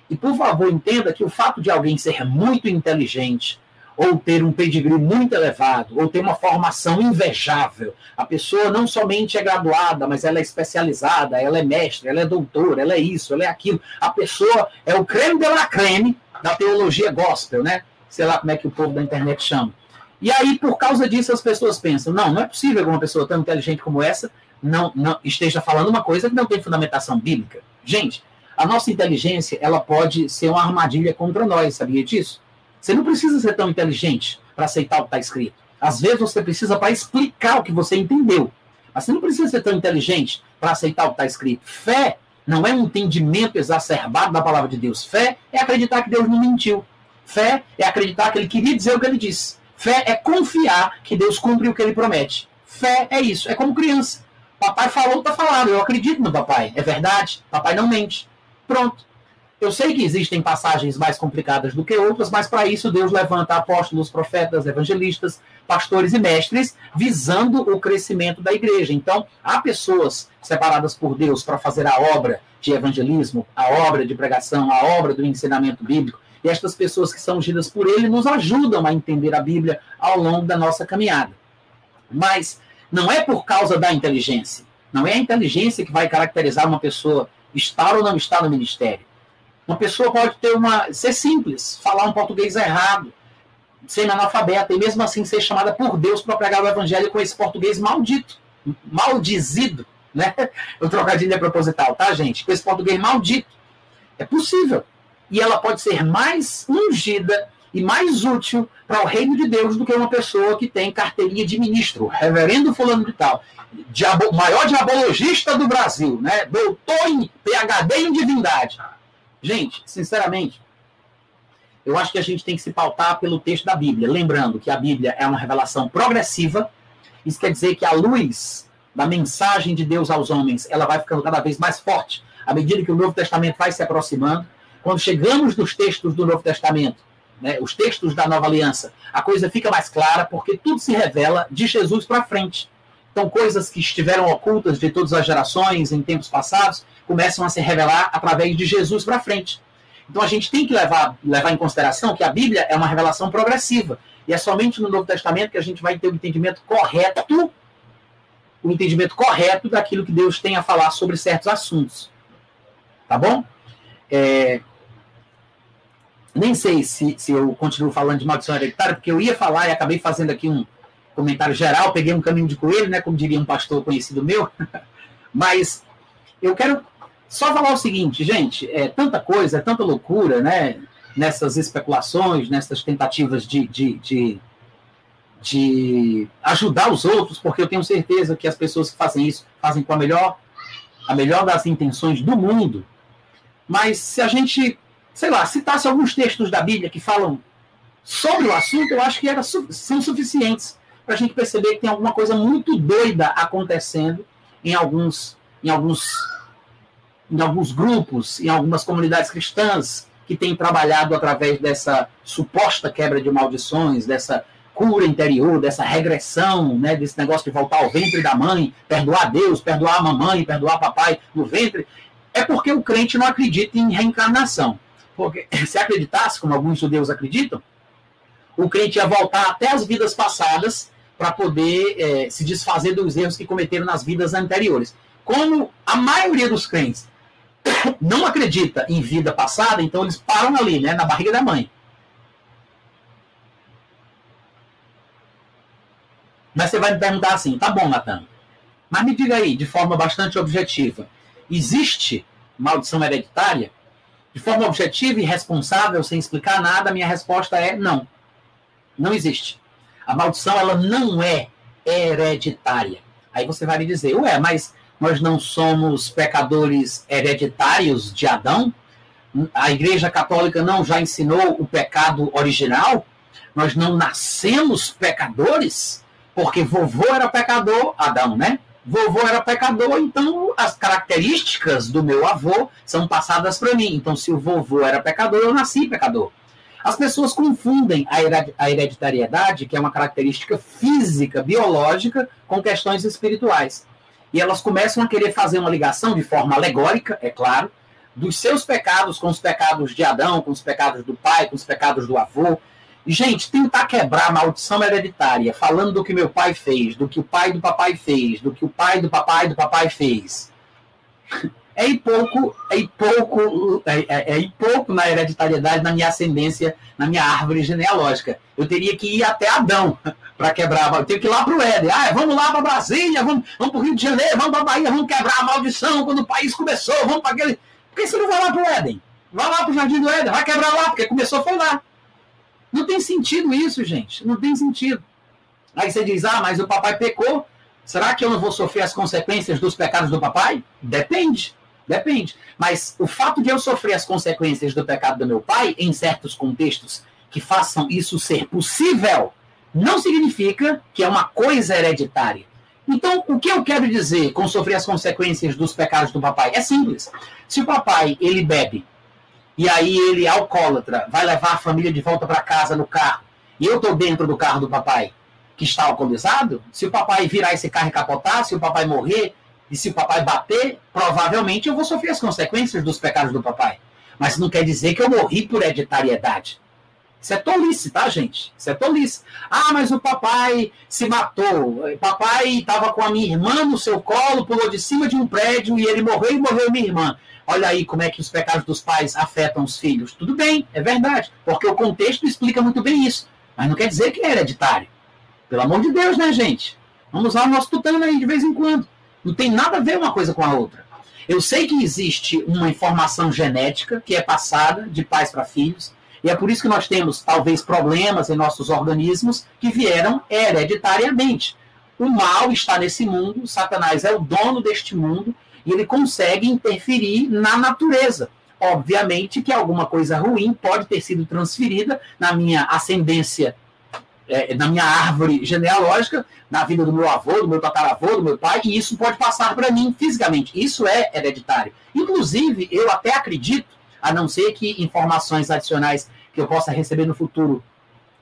E por favor, entenda que o fato de alguém ser muito inteligente, ou ter um pedigree muito elevado, ou ter uma formação invejável. A pessoa não somente é graduada, mas ela é especializada, ela é mestre, ela é doutora, ela é isso, ela é aquilo. A pessoa é o creme de la creme da teologia gospel, né? Sei lá como é que o povo da internet chama. E aí, por causa disso, as pessoas pensam: não, não é possível que uma pessoa tão inteligente como essa não, não esteja falando uma coisa que não tem fundamentação bíblica. Gente, a nossa inteligência ela pode ser uma armadilha contra nós, sabia disso? Você não precisa ser tão inteligente para aceitar o que está escrito. Às vezes você precisa para explicar o que você entendeu. Mas você não precisa ser tão inteligente para aceitar o que está escrito. Fé não é um entendimento exacerbado da palavra de Deus. Fé é acreditar que Deus não mentiu. Fé é acreditar que ele queria dizer o que ele disse. Fé é confiar que Deus cumpre o que ele promete. Fé é isso. É como criança. Papai falou, tá falado. Eu acredito no papai. É verdade. Papai não mente. Pronto. Eu sei que existem passagens mais complicadas do que outras, mas para isso Deus levanta apóstolos, profetas, evangelistas, pastores e mestres, visando o crescimento da igreja. Então, há pessoas separadas por Deus para fazer a obra de evangelismo, a obra de pregação, a obra do ensinamento bíblico. E estas pessoas que são ungidas por Ele nos ajudam a entender a Bíblia ao longo da nossa caminhada. Mas não é por causa da inteligência. Não é a inteligência que vai caracterizar uma pessoa estar ou não estar no ministério. Uma pessoa pode ter uma ser simples, falar um português errado, ser analfabeta e mesmo assim ser chamada por Deus para pregar o evangelho com esse português maldito, maldizido, né? O trocadilho é proposital, tá, gente? Com esse português maldito. É possível. E ela pode ser mais ungida e mais útil para o reino de Deus do que uma pessoa que tem carteirinha de ministro, reverendo fulano de tal, diabo, maior diabologista do Brasil, né? Doutor em PhD em divindade. Gente, sinceramente, eu acho que a gente tem que se pautar pelo texto da Bíblia. Lembrando que a Bíblia é uma revelação progressiva. Isso quer dizer que a luz da mensagem de Deus aos homens, ela vai ficando cada vez mais forte à medida que o Novo Testamento vai se aproximando. Quando chegamos nos textos do Novo Testamento, né, os textos da Nova Aliança, a coisa fica mais clara porque tudo se revela de Jesus para frente. Então, coisas que estiveram ocultas de todas as gerações em tempos passados começam a se revelar através de Jesus para frente. Então, a gente tem que levar, levar em consideração que a Bíblia é uma revelação progressiva. E é somente no Novo Testamento que a gente vai ter o entendimento correto, o entendimento correto daquilo que Deus tem a falar sobre certos assuntos. Tá bom? É, nem sei se, se eu continuo falando de maldição hereditária, porque eu ia falar e acabei fazendo aqui um comentário geral, peguei um caminho de coelho, né, como diria um pastor conhecido meu. Mas eu quero só falar o seguinte, gente, é tanta coisa, é tanta loucura, né, nessas especulações, nessas tentativas de, de, de, de ajudar os outros, porque eu tenho certeza que as pessoas que fazem isso fazem com a melhor, a melhor das intenções do mundo. Mas se a gente sei lá, citasse alguns textos da Bíblia que falam sobre o assunto, eu acho que era, são suficientes para a gente perceber que tem alguma coisa muito doida acontecendo em alguns, em alguns, em alguns grupos, em algumas comunidades cristãs que têm trabalhado através dessa suposta quebra de maldições, dessa cura interior, dessa regressão, né, desse negócio de voltar ao ventre da mãe, perdoar Deus, perdoar a mamãe, perdoar papai no ventre, é porque o crente não acredita em reencarnação. Porque se acreditasse, como alguns judeus acreditam, o crente ia voltar até as vidas passadas para poder é, se desfazer dos erros que cometeram nas vidas anteriores. Como a maioria dos crentes não acredita em vida passada, então eles param ali, né, na barriga da mãe. Mas você vai me perguntar assim, tá bom, Natan, mas me diga aí, de forma bastante objetiva, existe maldição hereditária? De forma objetiva e responsável, sem explicar nada, minha resposta é não. Não existe. A maldição ela não é hereditária. Aí você vai me dizer, ué, mas nós não somos pecadores hereditários de Adão? A Igreja Católica não já ensinou o pecado original? Nós não nascemos pecadores? Porque vovô era pecador, Adão, né? Vovô era pecador, então as características do meu avô são passadas para mim. Então, se o vovô era pecador, eu nasci pecador. As pessoas confundem a hereditariedade, que é uma característica física, biológica, com questões espirituais. E elas começam a querer fazer uma ligação de forma alegórica, é claro, dos seus pecados com os pecados de Adão, com os pecados do pai, com os pecados do avô, Gente, tentar quebrar a maldição hereditária, falando do que meu pai fez, do que o pai do papai fez, do que o pai do papai do papai fez. é ir pouco, é ir pouco, é, é, é pouco na hereditariedade, na minha ascendência, na minha árvore genealógica. Eu teria que ir até Adão para quebrar. Eu tenho que ir lá para o Éden. Ah, vamos lá para Brasília, vamos, vamos para o Rio de Janeiro, vamos para Bahia, vamos quebrar a maldição quando o país começou, vamos para aquele. Por que você não vai lá para o Éden? Vai lá para o Jardim do Éden, vai quebrar lá, porque começou foi lá. Não tem sentido isso, gente. Não tem sentido. Aí você diz, ah, mas o papai pecou. Será que eu não vou sofrer as consequências dos pecados do papai? Depende. Depende. Mas o fato de eu sofrer as consequências do pecado do meu pai, em certos contextos que façam isso ser possível, não significa que é uma coisa hereditária. Então, o que eu quero dizer com sofrer as consequências dos pecados do papai? É simples. Se o papai ele bebe e aí ele alcoólatra, vai levar a família de volta para casa no carro, e eu estou dentro do carro do papai que está alcoolizado, se o papai virar esse carro e capotar, se o papai morrer, e se o papai bater, provavelmente eu vou sofrer as consequências dos pecados do papai. Mas não quer dizer que eu morri por hereditariedade. Isso é tolice, tá, gente? Isso é tolice. Ah, mas o papai se matou. O papai estava com a minha irmã no seu colo, pulou de cima de um prédio e ele morreu e morreu minha irmã. Olha aí como é que os pecados dos pais afetam os filhos. Tudo bem, é verdade, porque o contexto explica muito bem isso. Mas não quer dizer que é hereditário. Pelo amor de Deus, né, gente? Vamos lá o nosso tutano aí de vez em quando. Não tem nada a ver uma coisa com a outra. Eu sei que existe uma informação genética que é passada de pais para filhos, e é por isso que nós temos, talvez, problemas em nossos organismos que vieram hereditariamente. O mal está nesse mundo, Satanás é o dono deste mundo, e ele consegue interferir na natureza. Obviamente que alguma coisa ruim pode ter sido transferida na minha ascendência é, na minha árvore genealógica, na vida do meu avô, do meu tataravô, do meu pai, e isso pode passar para mim fisicamente. Isso é hereditário. Inclusive, eu até acredito, a não ser que informações adicionais que eu possa receber no futuro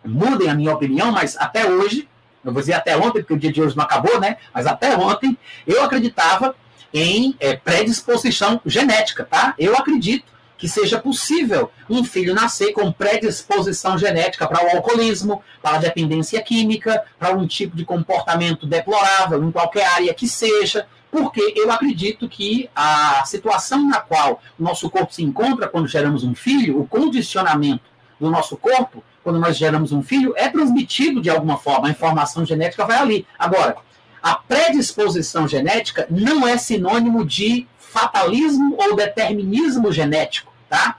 mudem a minha opinião, mas até hoje, eu vou dizer até ontem, porque o dia de hoje não acabou, né? Mas até ontem, eu acreditava em é, predisposição genética, tá? Eu acredito que seja possível um filho nascer com predisposição genética para o alcoolismo, para a dependência química, para um tipo de comportamento deplorável em qualquer área que seja, porque eu acredito que a situação na qual o nosso corpo se encontra quando geramos um filho, o condicionamento do nosso corpo, quando nós geramos um filho, é transmitido de alguma forma, a informação genética vai ali. Agora, a predisposição genética não é sinônimo de fatalismo ou determinismo genético, tá?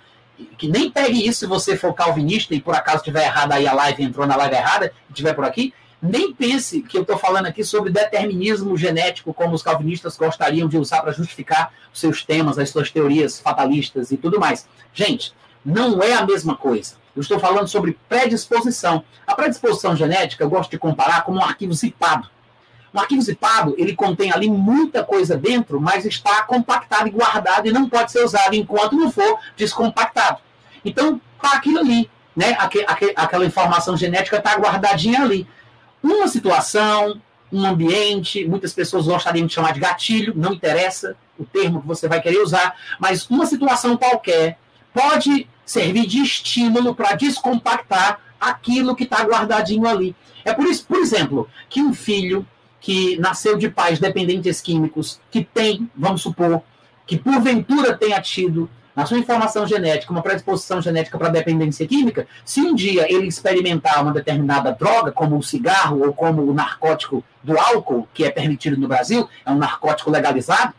Que nem pegue isso se você for calvinista e por acaso estiver errado aí a live, entrou na live errada, estiver por aqui, nem pense que eu estou falando aqui sobre determinismo genético, como os calvinistas gostariam de usar para justificar os seus temas, as suas teorias fatalistas e tudo mais. Gente, não é a mesma coisa. Eu estou falando sobre predisposição. A predisposição genética eu gosto de comparar como um arquivo zipado. Um arquivo zipado, ele contém ali muita coisa dentro, mas está compactado e guardado e não pode ser usado enquanto não for descompactado. Então, está aquilo ali, né? aquela informação genética está guardadinha ali. Uma situação, um ambiente, muitas pessoas gostariam de chamar de gatilho, não interessa o termo que você vai querer usar, mas uma situação qualquer pode servir de estímulo para descompactar aquilo que está guardadinho ali. É por isso, por exemplo, que um filho que nasceu de pais dependentes químicos, que tem, vamos supor, que porventura tenha tido na sua informação genética uma predisposição genética para dependência química, se um dia ele experimentar uma determinada droga, como o cigarro ou como o narcótico do álcool, que é permitido no Brasil, é um narcótico legalizado,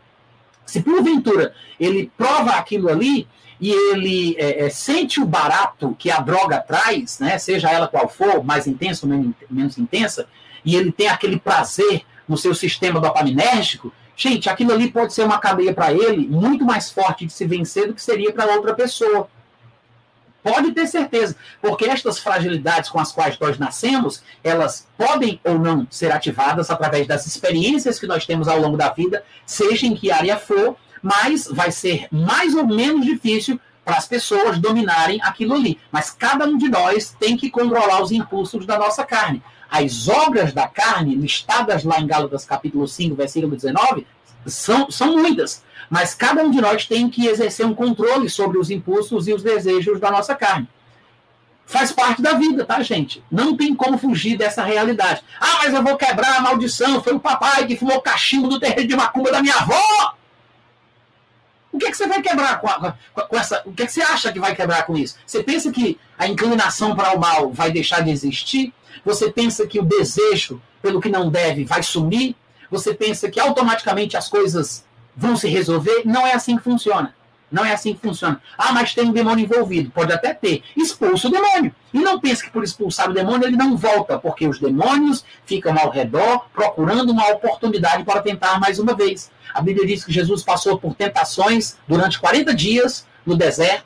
se porventura ele prova aquilo ali e ele é, é, sente o barato que a droga traz, né, seja ela qual for, mais intensa ou menos, menos intensa, e ele tem aquele prazer no seu sistema dopaminérgico, gente, aquilo ali pode ser uma cadeia para ele muito mais forte de se vencer do que seria para outra pessoa. Pode ter certeza, porque estas fragilidades com as quais nós nascemos, elas podem ou não ser ativadas através das experiências que nós temos ao longo da vida, seja em que área for, mas vai ser mais ou menos difícil para as pessoas dominarem aquilo ali. Mas cada um de nós tem que controlar os impulsos da nossa carne as obras da carne, listadas lá em Gálatas capítulo 5, versículo 19, são, são muitas. Mas cada um de nós tem que exercer um controle sobre os impulsos e os desejos da nossa carne. Faz parte da vida, tá, gente? Não tem como fugir dessa realidade. Ah, mas eu vou quebrar a maldição. Foi o papai que fumou cachimbo do terreiro de macumba da minha avó. O que, é que você vai quebrar com, a, com, essa. O que, é que você acha que vai quebrar com isso? Você pensa que a inclinação para o mal vai deixar de existir? Você pensa que o desejo pelo que não deve vai sumir? Você pensa que automaticamente as coisas vão se resolver? Não é assim que funciona. Não é assim que funciona. Ah, mas tem um demônio envolvido. Pode até ter. Expulsa o demônio. E não pense que por expulsar o demônio ele não volta, porque os demônios ficam ao redor procurando uma oportunidade para tentar mais uma vez. A Bíblia diz que Jesus passou por tentações durante 40 dias no deserto.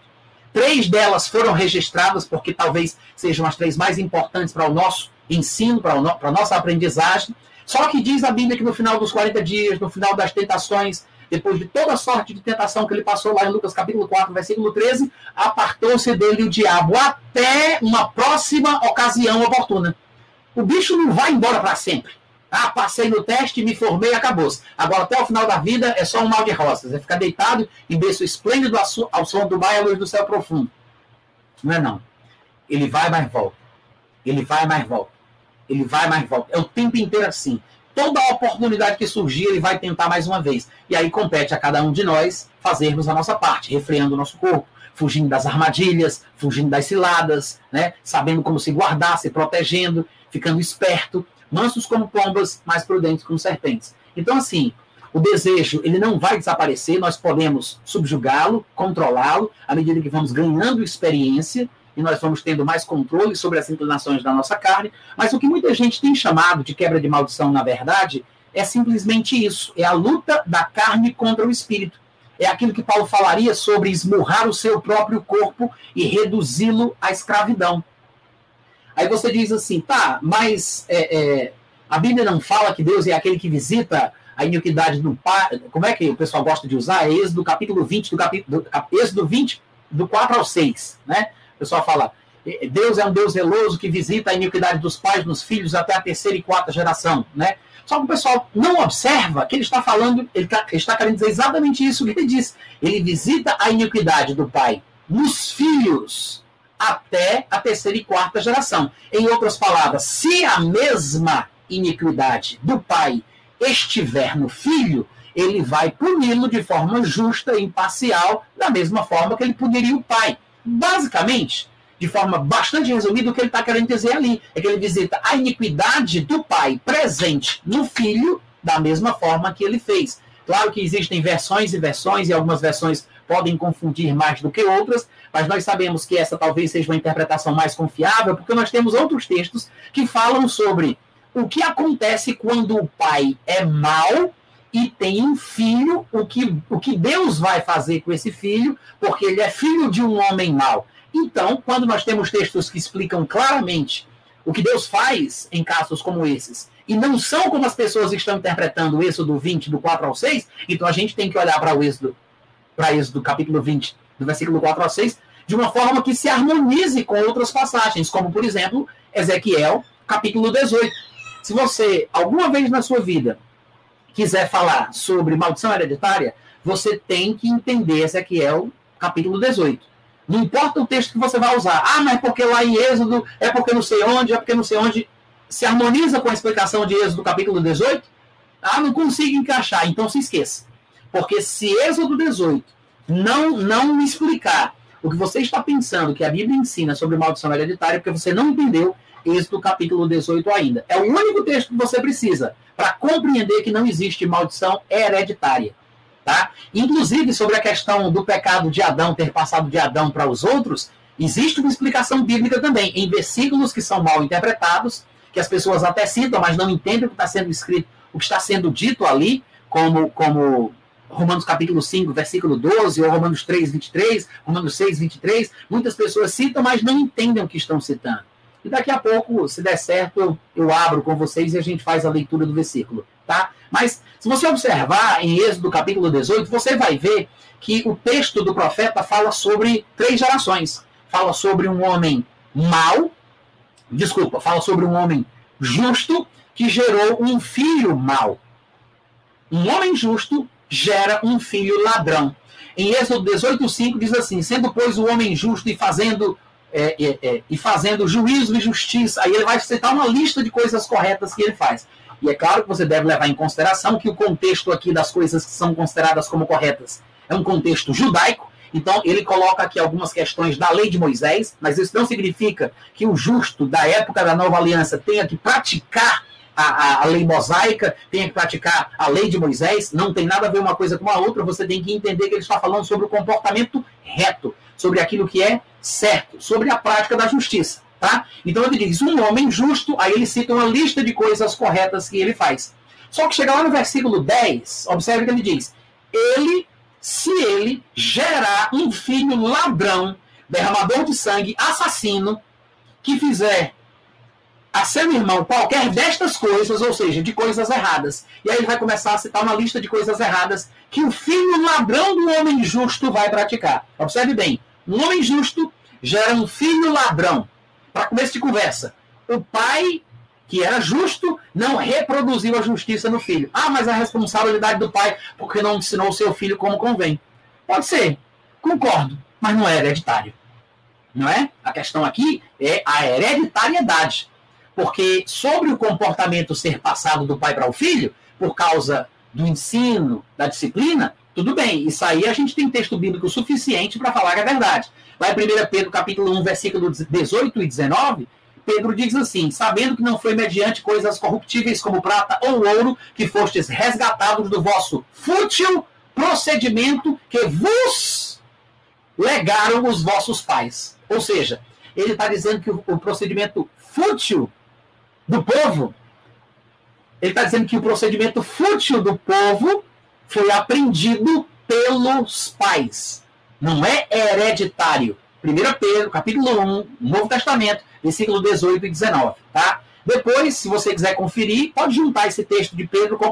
Três delas foram registradas, porque talvez sejam as três mais importantes para o nosso ensino, para, o no, para a nossa aprendizagem. Só que diz a Bíblia que no final dos 40 dias, no final das tentações, depois de toda sorte de tentação que ele passou lá em Lucas capítulo 4, versículo 13, apartou-se dele o diabo até uma próxima ocasião oportuna. O bicho não vai embora para sempre. Ah, passei no teste, me formei, acabou-se. Agora, até o final da vida, é só um mal de rosas. É ficar deitado em berço esplêndido ao som do mar e à luz do céu profundo. Não é não. Ele vai, mas volta. Ele vai, mas volta. Ele vai, mas volta. É o tempo inteiro assim toda oportunidade que surgir, ele vai tentar mais uma vez. E aí compete a cada um de nós fazermos a nossa parte, refreando o nosso corpo, fugindo das armadilhas, fugindo das ciladas, né? sabendo como se guardar, se protegendo, ficando esperto, mansos como pombas, mais prudentes como serpentes. Então, assim, o desejo ele não vai desaparecer, nós podemos subjugá-lo, controlá-lo, à medida que vamos ganhando experiência, e nós vamos tendo mais controle sobre as inclinações da nossa carne. Mas o que muita gente tem chamado de quebra de maldição, na verdade, é simplesmente isso: é a luta da carne contra o espírito. É aquilo que Paulo falaria sobre esmurrar o seu próprio corpo e reduzi-lo à escravidão. Aí você diz assim, tá, mas é, é, a Bíblia não fala que Deus é aquele que visita a iniquidade do pai. Como é que o pessoal gosta de usar? É Êxodo capítulo 20, do capítulo, do, Êxodo 20, do 4 ao 6, né? Pessoal fala, Deus é um Deus zeloso que visita a iniquidade dos pais nos filhos até a terceira e quarta geração, né? Só que o pessoal não observa que ele está falando, ele, tá, ele está querendo dizer exatamente isso que ele diz. Ele visita a iniquidade do pai nos filhos até a terceira e quarta geração. Em outras palavras, se a mesma iniquidade do pai estiver no filho, ele vai puni-lo de forma justa e imparcial, da mesma forma que ele puniria o pai. Basicamente, de forma bastante resumida, o que ele está querendo dizer ali é que ele visita a iniquidade do pai presente no filho, da mesma forma que ele fez. Claro que existem versões e versões, e algumas versões podem confundir mais do que outras, mas nós sabemos que essa talvez seja uma interpretação mais confiável, porque nós temos outros textos que falam sobre o que acontece quando o pai é mau e tem um filho, o que, o que Deus vai fazer com esse filho, porque ele é filho de um homem mau. Então, quando nós temos textos que explicam claramente o que Deus faz em casos como esses, e não são como as pessoas estão interpretando o Êxodo 20, do 4 ao 6, então a gente tem que olhar para o Êxodo, para Êxodo capítulo 20, do versículo 4 ao 6, de uma forma que se harmonize com outras passagens, como, por exemplo, Ezequiel, capítulo 18. Se você, alguma vez na sua vida, quiser falar sobre maldição hereditária, você tem que entender Ezequiel capítulo 18. Não importa o texto que você vai usar. Ah, mas é porque lá em Êxodo, é porque não sei onde, é porque não sei onde. Se harmoniza com a explicação de Êxodo capítulo 18? Ah, não consigo encaixar. Então se esqueça. Porque se Êxodo 18 não, não explicar o que você está pensando que a Bíblia ensina sobre maldição hereditária, porque você não entendeu Êxodo capítulo 18 ainda. É o único texto que você precisa para compreender que não existe maldição hereditária. Tá? Inclusive, sobre a questão do pecado de Adão ter passado de Adão para os outros, existe uma explicação bíblica também, em versículos que são mal interpretados, que as pessoas até citam, mas não entendem o que está sendo escrito, o que está sendo dito ali, como, como Romanos capítulo 5, versículo 12, ou Romanos 3, 23, Romanos 6, 23. Muitas pessoas citam, mas não entendem o que estão citando. E daqui a pouco, se der certo, eu, abro com vocês e a gente faz a leitura do versículo. Tá? Mas, se você observar em Êxodo capítulo 18, você vai ver que o texto do profeta fala sobre três gerações. Fala sobre um homem mau, desculpa, fala sobre um homem justo que gerou um filho mau. Um homem justo gera um filho ladrão. Em Êxodo 18,5 diz assim: sendo, pois, o homem justo e fazendo é, é, é, e fazendo juízo e justiça. Aí ele vai citar uma lista de coisas corretas que ele faz. E é claro que você deve levar em consideração que o contexto aqui das coisas que são consideradas como corretas é um contexto judaico, então, ele coloca aqui algumas questões da lei de Moisés, mas isso não significa que o justo da época da nova aliança tenha que praticar a, a, a, lei mosaica, tenha que praticar a lei de Moisés, não tem nada a ver uma coisa com a outra, você tem que entender que ele está falando sobre o comportamento reto, sobre aquilo que é certo, sobre a prática da justiça. Tá? Então ele diz, um homem justo, aí ele cita uma lista de coisas corretas que ele faz. Só que chega lá no versículo 10, observe que ele diz, ele se ele gerar um filho ladrão, derramador de sangue, assassino, que fizer a seu irmão qualquer destas coisas, ou seja, de coisas erradas. E aí ele vai começar a citar uma lista de coisas erradas que o filho ladrão do homem justo vai praticar. Observe bem: um homem justo gera um filho ladrão. Para começo de conversa, o pai que era justo, não reproduziu a justiça no filho. Ah, mas a responsabilidade do pai porque não ensinou o seu filho como convém. Pode ser, concordo, mas não é hereditário. Não é? A questão aqui é a hereditariedade. Porque sobre o comportamento ser passado do pai para o filho, por causa do ensino, da disciplina, tudo bem. Isso aí a gente tem texto bíblico suficiente para falar que é verdade. Lá em 1 Pedro capítulo 1, versículo 18 e 19, Pedro diz assim: sabendo que não foi mediante coisas corruptíveis como prata ou ouro que fostes resgatados do vosso fútil procedimento que vos legaram os vossos pais. Ou seja, ele está dizendo que o procedimento fútil do povo, ele está dizendo que o procedimento fútil do povo foi aprendido pelos pais. Não é hereditário. 1 Pedro, capítulo 1, Novo Testamento, versículo 18 e 19, tá? Depois, se você quiser conferir, pode juntar esse texto de Pedro com 1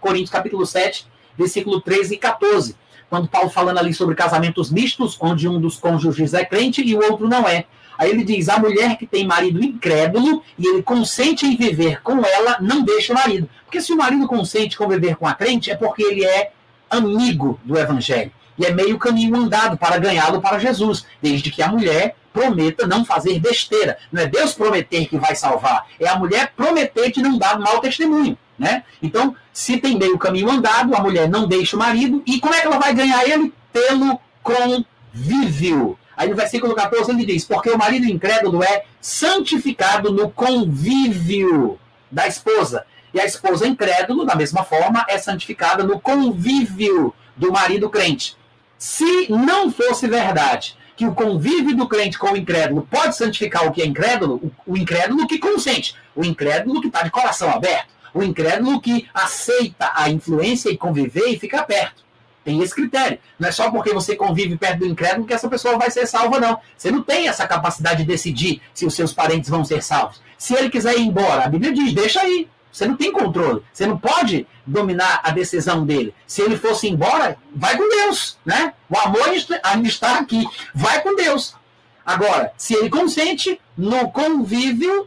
Coríntios capítulo 7, versículo 13 e 14, quando Paulo falando ali sobre casamentos mistos, onde um dos cônjuges é crente e o outro não é. Aí ele diz: a mulher que tem marido incrédulo e ele consente em viver com ela, não deixa o marido. Porque se o marido consente conviver com a crente, é porque ele é amigo do evangelho. E é meio caminho andado para ganhá-lo para Jesus, desde que a mulher prometa não fazer besteira. Não é Deus prometer que vai salvar, é a mulher prometer que não dá mau testemunho. Né? Então, se tem meio caminho andado, a mulher não deixa o marido, e como é que ela vai ganhar ele? Pelo convívio. Aí no versículo 14 ele diz: Porque o marido incrédulo é santificado no convívio da esposa. E a esposa incrédula, da mesma forma, é santificada no convívio do marido crente. Se não fosse verdade que o convívio do crente com o incrédulo pode santificar o que é incrédulo, o, incrédulo que consente, o incrédulo que está de coração aberto, o incrédulo que aceita a influência e conviver e fica perto. Tem esse critério. Não é só porque você convive perto do incrédulo que essa pessoa vai ser salva, não. Você não tem essa capacidade de decidir se os seus parentes vão ser salvos. Se ele quiser ir embora, a Bíblia diz: deixa aí. Você não tem controle. Você não pode dominar a decisão dele. Se ele fosse embora, vai com Deus, né? O amor ainda está aqui. Vai com Deus. Agora, se ele consente no convívio,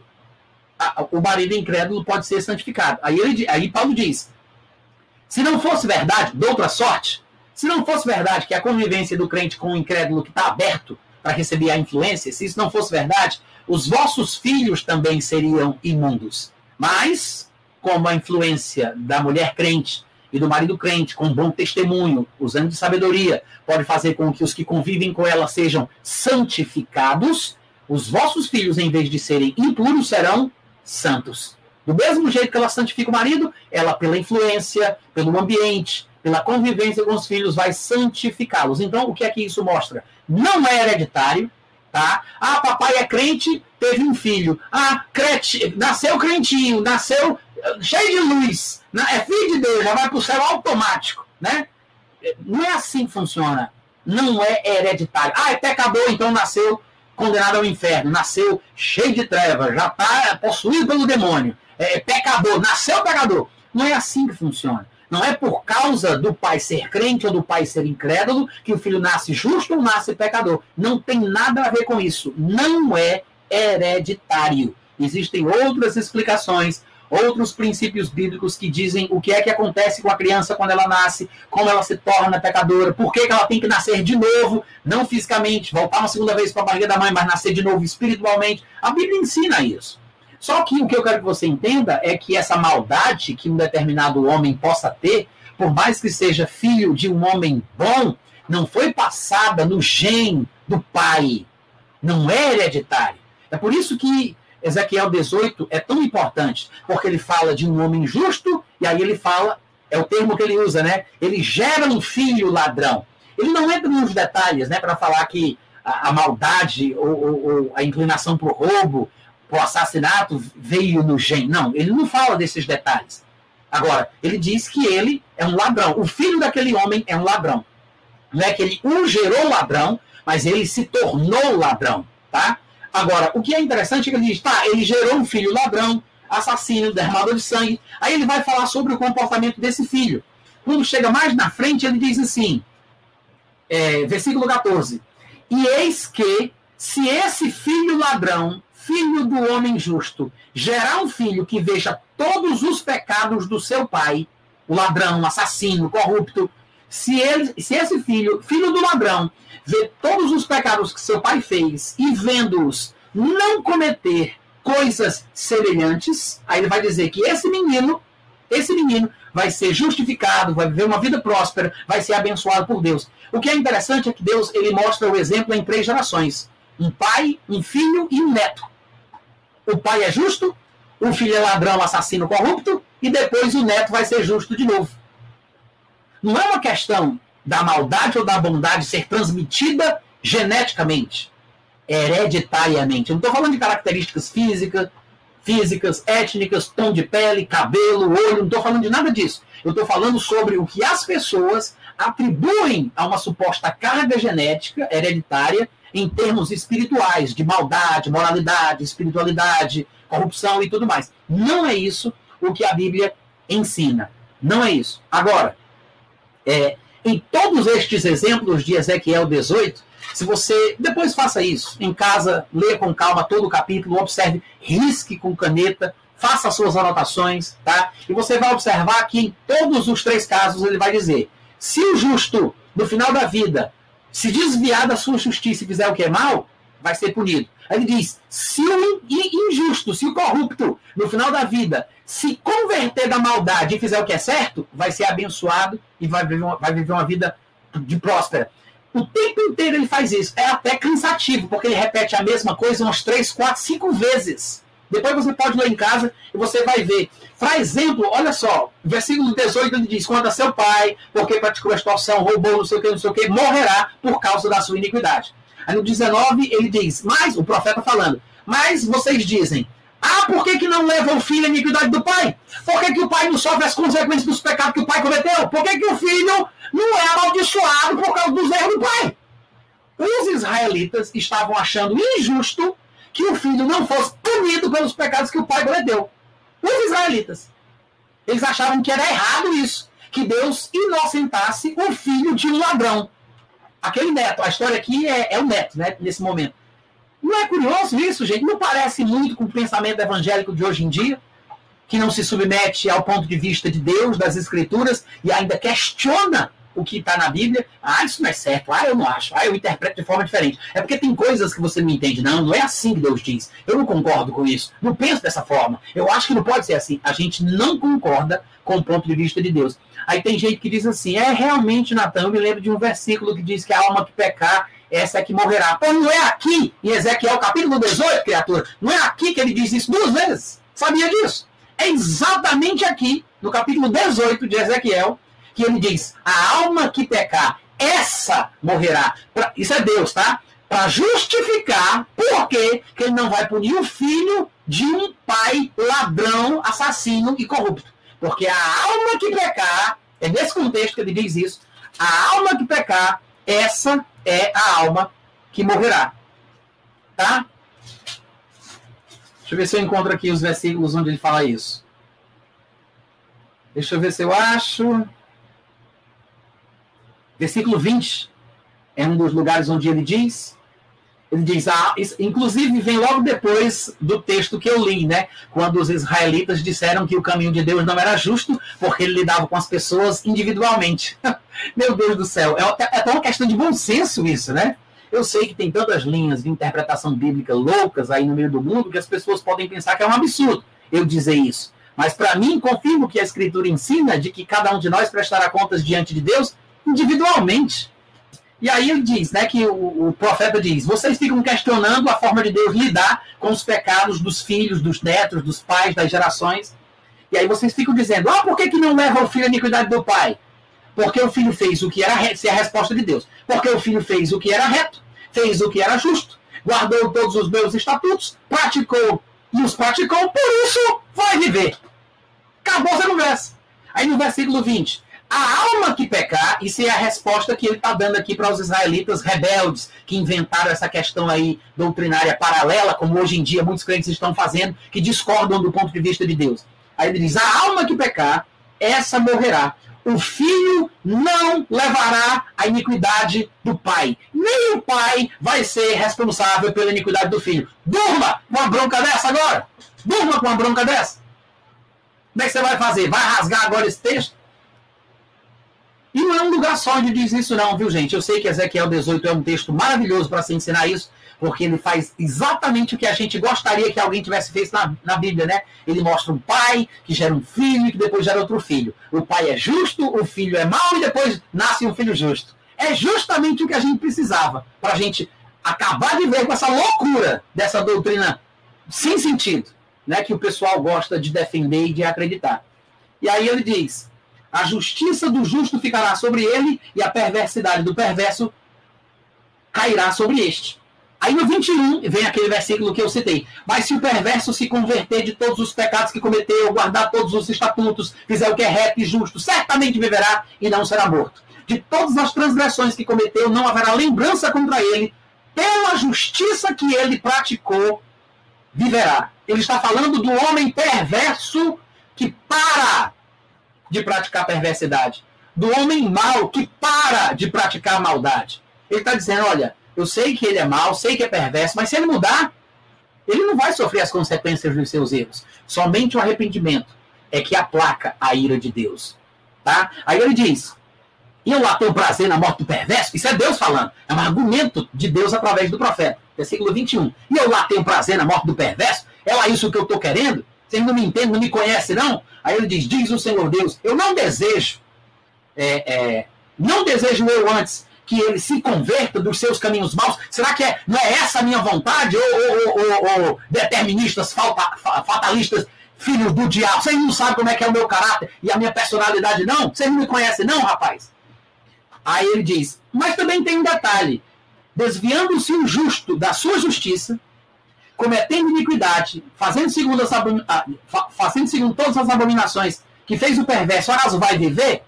o marido incrédulo pode ser santificado. Aí, ele, aí Paulo diz: se não fosse verdade, de outra sorte, se não fosse verdade que a convivência do crente com o incrédulo que está aberto para receber a influência, se isso não fosse verdade, os vossos filhos também seriam imundos. Mas, como a influência da mulher crente e do marido crente, com bom testemunho, usando de sabedoria, pode fazer com que os que convivem com ela sejam santificados, os vossos filhos, em vez de serem impuros, serão santos. Do mesmo jeito que ela santifica o marido, ela, pela influência, pelo ambiente, pela convivência com os filhos, vai santificá-los. Então, o que é que isso mostra? Não é hereditário, tá? Ah, papai é crente, teve um filho. Ah, crente, nasceu crentinho, nasceu cheio de luz, né? é filho de Deus, já vai para o céu automático, né? Não é assim que funciona. Não é hereditário. Ah, é pecador, então nasceu condenado ao inferno, nasceu cheio de trevas, já está possuído pelo demônio. É, é pecador, nasceu pecador. Não é assim que funciona. Não é por causa do pai ser crente ou do pai ser incrédulo que o filho nasce justo ou nasce pecador. Não tem nada a ver com isso. Não é hereditário. Existem outras explicações outros princípios bíblicos que dizem o que é que acontece com a criança quando ela nasce, como ela se torna pecadora, por que, que ela tem que nascer de novo, não fisicamente, voltar uma segunda vez para a barriga da mãe, mas nascer de novo espiritualmente. A Bíblia ensina isso. Só que o que eu quero que você entenda é que essa maldade que um determinado homem possa ter, por mais que seja filho de um homem bom, não foi passada no gene do pai, não é hereditária. É por isso que Ezequiel 18 é tão importante, porque ele fala de um homem justo, e aí ele fala, é o termo que ele usa, né? Ele gera um filho ladrão. Ele não entra nos detalhes, né, para falar que a, a maldade ou, ou, ou, a inclinação para o roubo, o assassinato veio no gene. Não, ele não fala desses detalhes. Agora, ele diz que ele é um ladrão. O filho daquele homem é um ladrão. Não é que ele o gerou ladrão, mas ele se tornou ladrão, tá? Agora, o que é interessante é que ele diz, tá, ele gerou um filho ladrão, assassino, derramador de sangue. Aí ele vai falar sobre o comportamento desse filho. Quando chega mais na frente, ele diz assim, é, versículo 14: E eis que, se esse filho ladrão, filho do homem justo, gerar um filho que veja todos os pecados do seu pai, o ladrão, o assassino, o corrupto, se, ele, se esse filho, filho do ladrão, vê todos os pecados que seu pai fez e vendo-os não cometer coisas semelhantes, aí ele vai dizer que esse menino, esse menino vai ser justificado, vai viver uma vida próspera, vai ser abençoado por Deus. O que é interessante é que Deus ele mostra o exemplo em três gerações: um pai, um filho e um neto. O pai é justo, o filho é ladrão, assassino, corrupto, e depois o neto vai ser justo de novo. Não é uma questão da maldade ou da bondade ser transmitida geneticamente, hereditariamente. Eu não estou falando de características físicas, físicas, étnicas, tom de pele, cabelo, olho, não estou falando de nada disso. Eu estou falando sobre o que as pessoas atribuem a uma suposta carga genética hereditária em termos espirituais, de maldade, moralidade, espiritualidade, corrupção e tudo mais. Não é isso o que a Bíblia ensina. Não é isso. Agora, é, em todos estes exemplos de Ezequiel 18, se você depois faça isso em casa, leia com calma todo o capítulo, observe, risque com caneta, faça suas anotações, tá? E você vai observar que em todos os três casos ele vai dizer: se o justo, no final da vida, se desviar da sua justiça e fizer o que é mal, vai ser punido. Aí ele diz: se o injusto, se o corrupto, no final da vida, se converter da maldade e fizer o que é certo, vai ser abençoado e vai viver uma, vai viver uma vida de próspera. O tempo inteiro ele faz isso. É até cansativo, porque ele repete a mesma coisa umas três, quatro, cinco vezes. Depois você pode ler em casa e você vai ver. Para exemplo, olha só, versículo 18 ele diz: Quando seu pai, porque praticou extorsão, roubou, não sei o que, não sei o que, morrerá por causa da sua iniquidade. Aí no 19 ele diz: Mas, o profeta falando, mas vocês dizem, ah, por que, que não leva o filho à iniquidade do pai? Por que, que o pai não sofre as consequências dos pecados que o pai cometeu? Por que, que o filho não é amaldiçoado por causa dos erros do pai? Os israelitas estavam achando injusto que o filho não fosse punido pelos pecados que o pai cometeu. Os israelitas. Eles achavam que era errado isso. Que Deus inocentasse o filho de um ladrão. Aquele neto. A história aqui é, é o neto, né? Nesse momento. Não é curioso isso, gente? Não parece muito com o pensamento evangélico de hoje em dia? Que não se submete ao ponto de vista de Deus, das Escrituras, e ainda questiona o que está na Bíblia. Ah, isso não é certo. Ah, eu não acho. Ah, eu interpreto de forma diferente. É porque tem coisas que você não entende. Não, não é assim que Deus diz. Eu não concordo com isso. Não penso dessa forma. Eu acho que não pode ser assim. A gente não concorda com o ponto de vista de Deus. Aí tem gente que diz assim: é realmente, Natan, eu me lembro de um versículo que diz que a alma que pecar essa é que morrerá. Pô, não é aqui, em Ezequiel capítulo 18, criatura, não é aqui que ele diz isso duas vezes. Sabia disso? É exatamente aqui, no capítulo 18 de Ezequiel, que ele diz: a alma que pecar, essa morrerá. Pra, isso é Deus, tá? Para justificar por que ele não vai punir o filho de um pai ladrão, assassino e corrupto. Porque a alma que pecar, é nesse contexto que ele diz isso, a alma que pecar, essa é a alma que morrerá. Tá? Deixa eu ver se eu encontro aqui os versículos onde ele fala isso. Deixa eu ver se eu acho. Versículo 20 é um dos lugares onde ele diz: ele diz, ah, inclusive vem logo depois do texto que eu li, né? Quando os israelitas disseram que o caminho de Deus não era justo, porque ele lidava com as pessoas individualmente. Meu Deus do céu, é, é até uma questão de bom senso isso, né? Eu sei que tem tantas linhas de interpretação bíblica loucas aí no meio do mundo que as pessoas podem pensar que é um absurdo eu dizer isso. Mas para mim, confirmo que a Escritura ensina de que cada um de nós prestará contas diante de Deus individualmente. E aí ele diz, né, que o, o, profeta diz: vocês ficam questionando a forma de Deus lidar com os pecados dos filhos, dos netos, dos pais, das gerações. E aí vocês ficam dizendo: ah, por que, que não leva o filho à iniquidade do pai? Porque o filho fez o que era reto, se é a resposta de Deus. Porque o filho fez o que era reto, fez o que era justo, guardou todos os meus estatutos, praticou e os praticou, por isso vai viver. Acabou essa conversa. Aí no versículo 20: a alma que pecar, isso é a resposta que ele está dando aqui para os israelitas rebeldes, que inventaram essa questão aí doutrinária paralela, como hoje em dia muitos crentes estão fazendo, que discordam do ponto de vista de Deus. Aí ele diz: a alma que pecar, essa morrerá. O filho não levará a iniquidade do pai. Nem o pai vai ser responsável pela iniquidade do filho. Durma com uma bronca dessa agora. Durma com uma bronca dessa. Como é que você vai fazer? Vai rasgar agora esse texto? E não é um lugar só onde diz isso, não, viu, gente? Eu sei que Ezequiel 18 é um texto maravilhoso para se ensinar isso, porque ele faz exatamente o que a gente gostaria que alguém tivesse feito na, na Bíblia, né? Ele mostra um pai que gera um filho e que depois gera outro filho. O pai é justo, o filho é mau e depois nasce um filho justo. É justamente o que a gente precisava para a gente acabar de ver com essa loucura dessa doutrina sem sentido, né? Que o pessoal gosta de defender e de acreditar. E aí ele diz: a justiça do justo ficará sobre ele e a perversidade do perverso cairá sobre este. Aí no 21 vem aquele versículo que eu citei. Mas se o perverso se converter de todos os pecados que cometeu, guardar todos os estatutos, fizer o que é reto e justo, certamente viverá e não será morto. De todas as transgressões que cometeu, não haverá lembrança contra ele. Pela justiça que ele praticou, viverá. Ele está falando do homem perverso que para de praticar perversidade, do homem mau que para de praticar maldade. Ele está dizendo: olha, eu sei que ele é mau, sei que é perverso, mas se ele mudar, ele não vai sofrer as consequências dos seus erros. Somente o arrependimento é que aplaca a ira de Deus. Tá? Aí ele diz: e eu lá tenho prazer na morte do perverso? Isso é Deus falando. É um argumento de Deus através do profeta. Versículo 21. E eu lá tenho prazer na morte do perverso? É lá isso que eu estou querendo? Vocês não me entendem, não me conhecem, não? Aí ele diz: Diz o Senhor Deus, eu não desejo, é, é, não desejo eu antes que ele se converta dos seus caminhos maus. Será que é, não é essa a minha vontade? Ou, deterministas, fatalistas, filhos do diabo? Vocês não sabem como é que é o meu caráter e a minha personalidade, não? Vocês não me conhecem, não, rapaz? Aí ele diz: Mas também tem um detalhe: desviando-se o justo da sua justiça cometendo iniquidade, fazendo segundo, as, ah, fazendo segundo todas as abominações que fez o perverso, acaso vai viver,